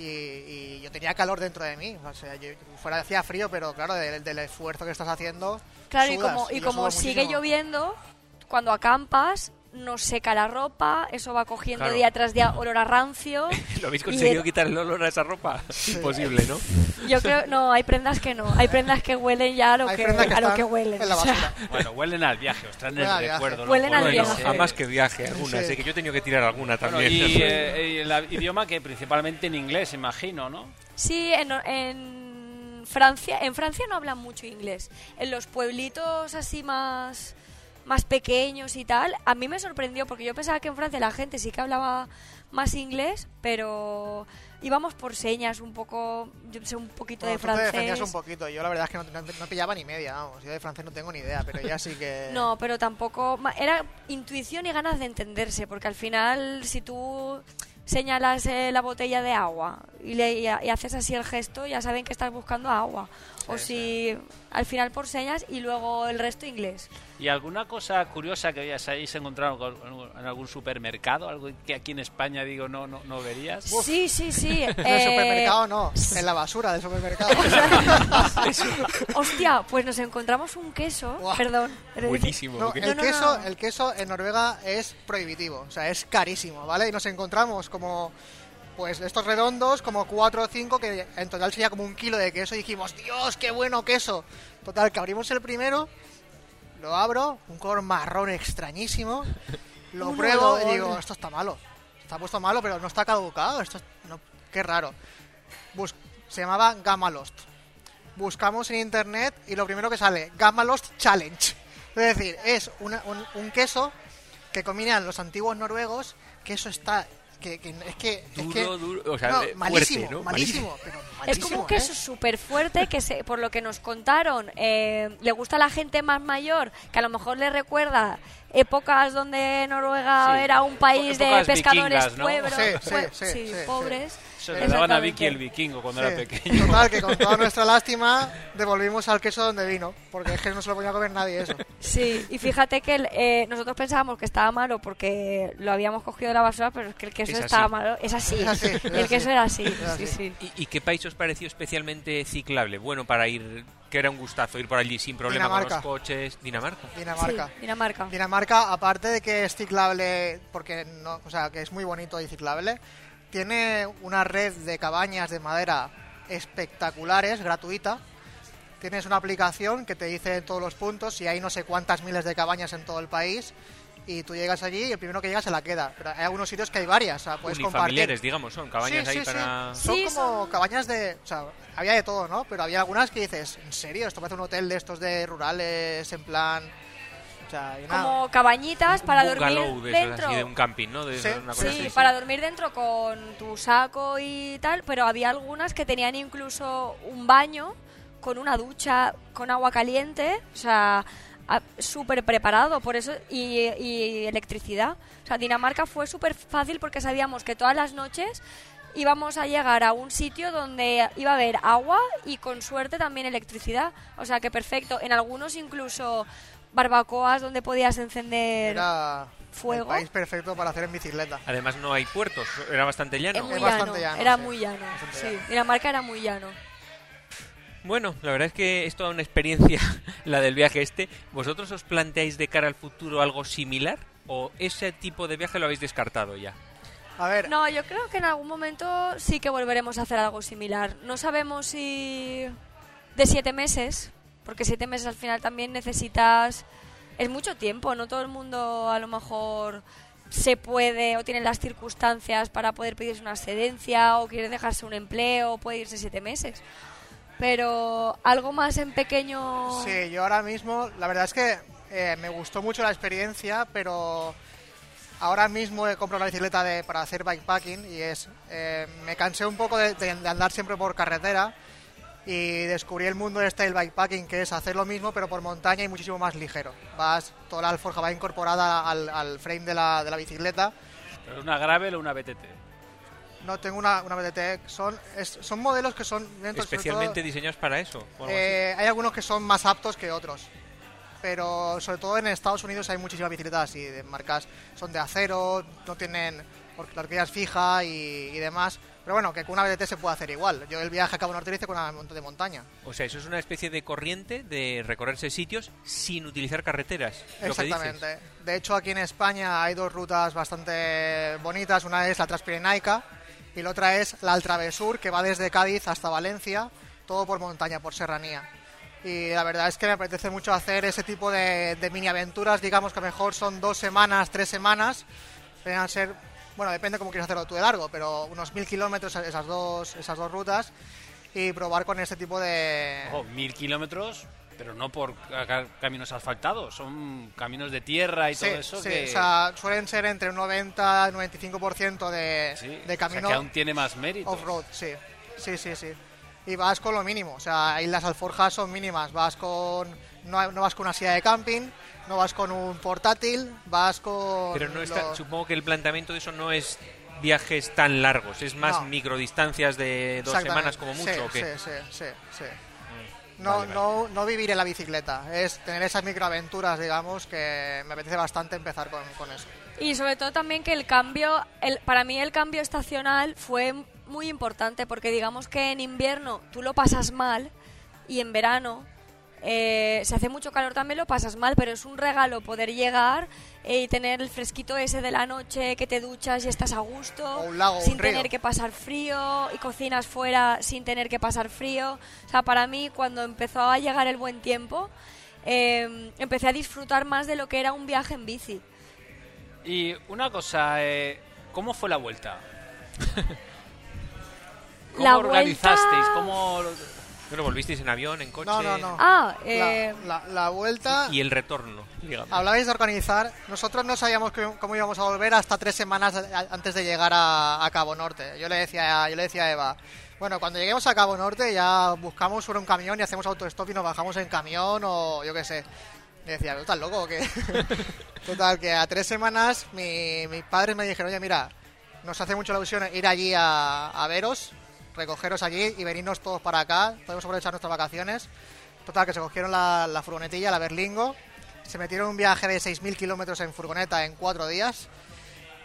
Y, y yo tenía calor dentro de mí, o sea, yo, fuera hacía frío, pero claro, del, del esfuerzo que estás haciendo. Claro, y sudas, como, y yo como sigue lloviendo, cuando acampas, nos seca la ropa, eso va cogiendo Claro. día tras día olor a rancio. <laughs> ¿Lo habéis conseguido quitar el olor a esa ropa? Imposible, ¿no? Yo creo, no, hay prendas que no, hay prendas que huelen ya a lo Hay que, que a lo están que huelen. en la o sea. Bueno, huelen al viaje, os traen el Huelen recuerdo. ¿no? Huelen al Bueno, viaje. a más que viaje algunas, Sí. ¿eh? que yo he tenido que tirar alguna Bueno, también. y <laughs> eh, y el idioma que principalmente en inglés, imagino, ¿no? Sí, en, en Francia, en Francia no hablan mucho inglés. En los pueblitos así más más pequeños y tal, a mí me sorprendió porque yo pensaba que en Francia la gente sí que hablaba más inglés, pero íbamos por señas un poco, yo sé un poquito Bueno, de te francés. defendías un poquito. Yo la verdad es que no, no- no pillaba ni media, vamos. Yo de francés no tengo ni idea, pero ya sí que... <laughs> No, pero tampoco. Era intuición y ganas de entenderse, porque al final, si tú señalas eh, la botella de agua y, le, y haces así el gesto, ya saben que estás buscando agua. o si al final por señas y luego el resto inglés. ¿Y alguna cosa curiosa que hayáis hayáis encontrado con- en algún supermercado? Algo que aquí en España, digo, no, no, no verías. Sí, sí, sí. <laughs> En el eh, supermercado no, <laughs> en la basura del supermercado. <laughs> Hostia, pues nos encontramos un queso. Perdón. Buenísimo. No, el, no, queso, no. el queso en Noruega es prohibitivo, o sea, es carísimo, ¿vale? Y nos encontramos como, pues, estos redondos, como cuatro o cinco, que en total sería como un kilo de queso, y dijimos, Dios, qué bueno queso. Total, que abrimos el primero, lo abro, un color marrón extrañísimo, lo pruebo y digo, esto está malo. Está puesto malo, pero no está caducado, esto es- no, qué raro. Bus- se llamaba Gamalost. Buscamos en internet y lo primero que sale, Gamalost Challenge. Es decir, es una- un, un queso que combinan los antiguos noruegos, que eso está... Que, que- es que... es Duro, que- duro, o sea, no, eh, malísimo, fuerte, ¿no? malísimo, pero Es malísimo, como un queso ¿eh? súper fuerte que, se, por lo que nos contaron, eh, le gusta a la gente más mayor, que a lo mejor le recuerda épocas donde Noruega Sí, era un país de pescadores vikingas, ¿no? puebros, Sí, sí, pue- sí, sí, sí, pobres. Se le daban a Vicky el vikingo cuando Sí. era pequeño. Total, que con toda <laughs> nuestra lástima devolvimos al queso donde vino, porque es que no se lo podía comer nadie eso. Sí, y fíjate que el- eh, nosotros pensábamos que estaba malo porque lo habíamos cogido de la basura, pero es que el queso Es estaba malo. Es así. Es así, es el así. queso era así. Es Sí, así. sí. ¿Y, y qué país os pareció especialmente ciclable? Bueno, para ir, que era un gustazo ir por allí sin problema con Dinamarca. los coches. Dinamarca. Dinamarca. Sí, Dinamarca. Dinamarca, aparte de que es ciclable, porque no, o sea, que es muy bonito y ciclable, tiene una red de cabañas de madera espectaculares, gratuita. Tienes una aplicación que te dice todos los puntos y hay no sé cuántas miles de cabañas en todo el país. Y tú llegas allí y el primero que llega se la queda. Pero hay algunos sitios que hay varias, o sea, puedes compartir. Unifamiliares, digamos, son cabañas Sí, ahí sí, sí. Son Sí, como son- cabañas de. O sea, había de todo, ¿no? Pero había algunas que dices, ¿en serio? Esto parece un hotel de estos de rurales, en plan. O sea, Como cabañitas para un dormir esos dentro. así, de un camping, ¿no? De Sí, una cosa Sí, así, para dormir dentro con tu saco y tal, pero había algunas que tenían incluso un baño con una ducha con agua caliente, o sea, súper preparado, por eso, y, y electricidad. O sea, Dinamarca fue súper fácil porque sabíamos que todas las noches íbamos a llegar a un sitio donde iba a haber agua y con suerte también electricidad. O sea, que perfecto. En algunos incluso barbacoas donde podías encender... Era fuego. el país perfecto para hacer en bicicleta. Además no hay puertos, era bastante llano. Es muy Es llano, bastante llano, era sí. muy llano. Sí, llano. Dinamarca era muy llano. Bueno, la verdad es que es toda una experiencia <laughs> la del viaje este. ¿Vosotros os planteáis de cara al futuro algo similar? o ese tipo de viaje lo habéis descartado ya? A ver, No, yo creo que en algún momento sí que volveremos a hacer algo similar. No sabemos si de siete meses, porque siete meses al final también necesitas... Es mucho tiempo, no todo el mundo a lo mejor se puede o tiene las circunstancias para poder pedirse una excedencia o quiere dejarse un empleo o puede irse siete meses. Pero algo más en pequeño... Sí, yo ahora mismo, la verdad es que eh, me gustó mucho la experiencia, pero ahora mismo he comprado una bicicleta de, para hacer bikepacking y es, eh, me cansé un poco de, de- andar siempre por carretera y descubrí el mundo este del bikepacking, que es hacer lo mismo pero por montaña y muchísimo más ligero. Vas, toda la alforja va incorporada al, al frame de la, de la bicicleta. Pero una Gravel o una BTT. No tengo una, una BTT, son, es- son modelos que son... Especialmente todo- diseños para eso. Eh, hay algunos que son más aptos que otros. Pero sobre todo en Estados Unidos hay muchísimas bicicletas así, de marcas, son de acero, no tienen por- la horquilla es fija y, y demás. Pero bueno, que con una BTT se puede hacer igual. Yo el viaje a Cabo Norte lo hice con una moto de montaña. O sea, eso es una especie de corriente de recorrerse sitios sin utilizar carreteras. lo que dices. Exactamente. De hecho, aquí en España hay dos rutas bastante bonitas. Una es la Transpirenaica y la otra es la Altravesur, que va desde Cádiz hasta Valencia, todo por montaña, por serranía. Y la verdad es que me apetece mucho hacer ese tipo de, de mini aventuras, digamos que a lo mejor son dos semanas, tres semanas. Podrían ser, bueno, depende cómo quieras hacerlo tú de largo, pero unos mil kilómetros esas dos, esas dos rutas y probar con este tipo de... Ojo, mil kilómetros, pero no por ca- caminos asfaltados, son caminos de tierra y Sí, todo eso sí, que... o sea, suelen ser entre un 90 y 95% de, Sí, de o sea, camino que aún tiene más mérito. off-road, sí, sí, sí, sí. Y vas con lo mínimo, o sea, ahí las alforjas son mínimas, vas con, no, no vas con una silla de camping, no vas con un portátil, vas con... Pero no está, los- supongo que el planteamiento de eso no es viajes tan largos, es más No. microdistancias de dos semanas como mucho. Sí, ¿o qué? sí, sí, sí, sí. Mm, No, vale, vale. no, no vivir en la bicicleta, es tener esas microaventuras, digamos, que me apetece bastante empezar con, con eso. Y sobre todo también que el cambio, el, para mí el cambio estacional fue muy importante porque digamos que en invierno tú lo pasas mal y en verano eh, se hace mucho calor también lo pasas mal, pero es un regalo poder llegar eh, y tener el fresquito ese de la noche, que te duchas y estás a gusto, O un lago, sin un río. tener que pasar frío y cocinas fuera sin tener que pasar frío. O sea, para mí cuando empezó a llegar el buen tiempo, eh, empecé a disfrutar más de lo que era un viaje en bici. Y una cosa, eh, ¿cómo fue la vuelta? <laughs> ¿Cómo La organizasteis? vuelta- ¿Cómo...? Bueno, volvisteis en avión, en coche. No, no, no. Ah, La- eh, la, la vuelta... Y el retorno, digamos. Hablabais de organizar. Nosotros no sabíamos que- cómo íbamos a volver hasta tres semanas antes de llegar a, a Cabo Norte. Yo le decía, yo le decía a Eva, bueno, cuando lleguemos a Cabo Norte ya buscamos sobre un camión y hacemos autostop y nos bajamos en camión o yo qué sé. Y decía, ¿tú estás loco o qué? <laughs> Total, que a tres semanas mi- mis padres me dijeron, oye, mira, nos hace mucha ilusión ir allí a, a veros, recogeros allí y venirnos todos para acá. Podemos aprovechar nuestras vacaciones. Total, que se cogieron la, la furgonetilla, la Berlingo, se metieron un viaje de 6.000 kilómetros en furgoneta en cuatro días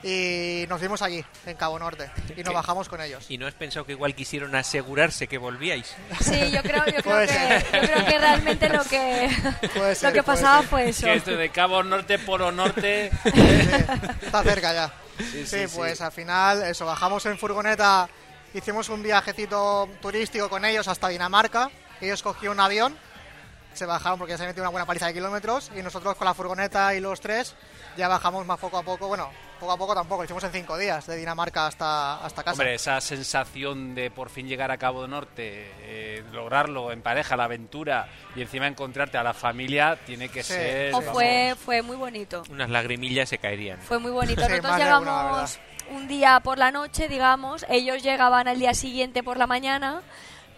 y nos vimos allí, en Cabo Norte, y nos ¿Qué? bajamos con ellos. ¿Y no has pensado que igual quisieron asegurarse que volvíais? sí, yo creo, yo <laughs> creo, que, yo creo que realmente lo que, <laughs> Puede ser, lo que pasaba ser. fue eso. Que esto de Cabo Norte, Polo Norte... <laughs> Sí, está cerca ya. Sí, Sí, sí, pues al final, eso, bajamos en furgoneta, hicimos un viajecito turístico con ellos hasta Dinamarca, ellos cogieron un avión, se bajaron porque ya se metió una buena paliza de kilómetros, y nosotros con la furgoneta y los tres ya bajamos más poco a poco, bueno, poco a poco tampoco, lo hicimos en cinco días, de Dinamarca hasta, hasta casa. Hombre, esa sensación de por fin llegar a Cabo Norte, eh, lograrlo en pareja, la aventura y encima encontrarte a la familia, tiene que Sí. ser... O vamos, fue, fue muy bonito. Unas lagrimillas se caerían. Fue muy bonito. Sí, Nosotros llegamos un día por la noche, digamos. Ellos llegaban al día siguiente por la mañana.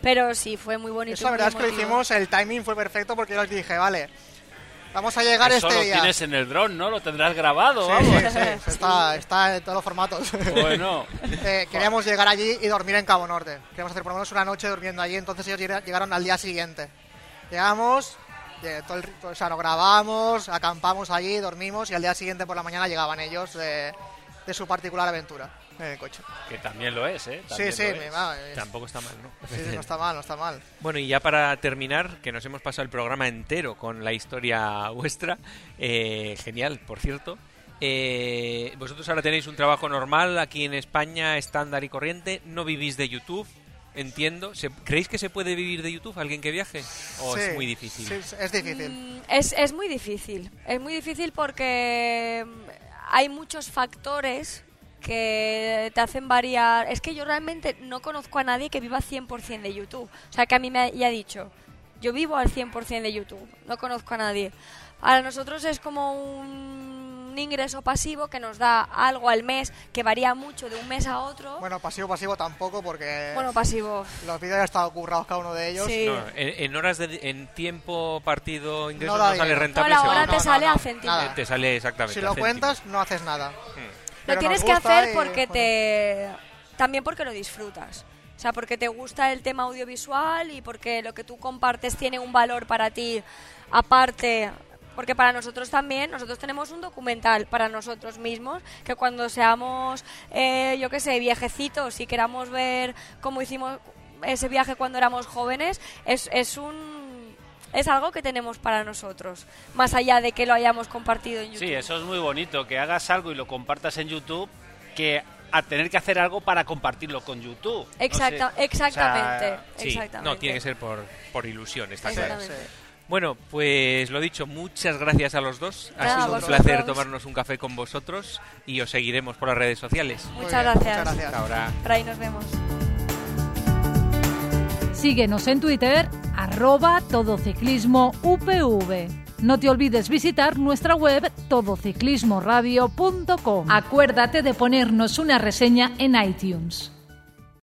Pero sí, fue muy bonito. Eso la verdad es que lo hicimos, el timing fue perfecto porque yo les dije, vale, vamos a llegar Eso este lo día. tienes en el dron, ¿no? Lo tendrás grabado, Sí, vamos. sí, sí, Está, está en todos los formatos. Bueno, Eh, queríamos llegar allí y dormir en Cabo Norte. Queríamos hacer por lo menos una noche durmiendo allí, entonces ellos llega- llegaron al día siguiente. Llegamos, eh, todo el, o sea, nos grabamos, acampamos allí, dormimos y al día siguiente por la mañana llegaban ellos de, de su particular aventura en el coche. que también lo es, ¿eh? Sí, También sí, mi es. Tampoco está mal, ¿no? sí, no está mal, no está mal. <laughs> Bueno, y ya para terminar, que nos hemos pasado el programa entero con la historia vuestra, eh, genial, por cierto. Eh, vosotros ahora tenéis un trabajo normal aquí en España, estándar y corriente. No vivís de YouTube, entiendo. ¿Se- ¿Creéis que se puede vivir de YouTube alguien que viaje? ¿O Sí, es muy difícil? sí, es difícil. Mm, Es, es muy difícil. Es muy difícil porque hay muchos factores que te hacen variar. Es que yo realmente no conozco a nadie que viva 100% de YouTube. O sea, que a mí me haya dicho, yo vivo al 100% de YouTube. No conozco a nadie. Para nosotros es como un ingreso pasivo que nos da algo al mes que varía mucho de un mes a otro. Bueno, pasivo, pasivo tampoco, porque Bueno, pasivo. los vídeos ya están currados cada uno de ellos. Sí. No, en, en horas de en tiempo partido ingreso No no, sale rentable. No, la seguro. hora te sale a no, céntimos. nada. Te sale exactamente. Si lo cuentas, no haces nada. Lo Pero tienes que hacer y, porque bueno. te... También porque lo disfrutas. O sea, porque te gusta el tema audiovisual y porque lo que tú compartes tiene un valor para ti aparte. Porque para nosotros también, nosotros tenemos un documental para nosotros mismos, que cuando seamos, eh, yo qué sé, viejecitos y queramos ver cómo hicimos ese viaje cuando éramos jóvenes, es, es un... Es algo que tenemos para nosotros, más allá de que lo hayamos compartido en YouTube. Sí, eso es muy bonito, que hagas algo y lo compartas en YouTube, que a tener que hacer algo para compartirlo con YouTube. No sé. Exacta- exactamente, O sea, Sí, exactamente. no, tiene que ser por, por ilusión, está claro. Bueno, pues lo dicho, muchas gracias a los dos. Ha sido un placer tomarnos un café con vosotros y os seguiremos por las redes sociales. Muchas gracias. Muchas gracias. Hasta ahora. Por ahí nos vemos. Síguenos en Twitter, arroba todociclismo UPV. No te olvides visitar nuestra web todociclismoradio.com. Acuérdate de ponernos una reseña en iTunes.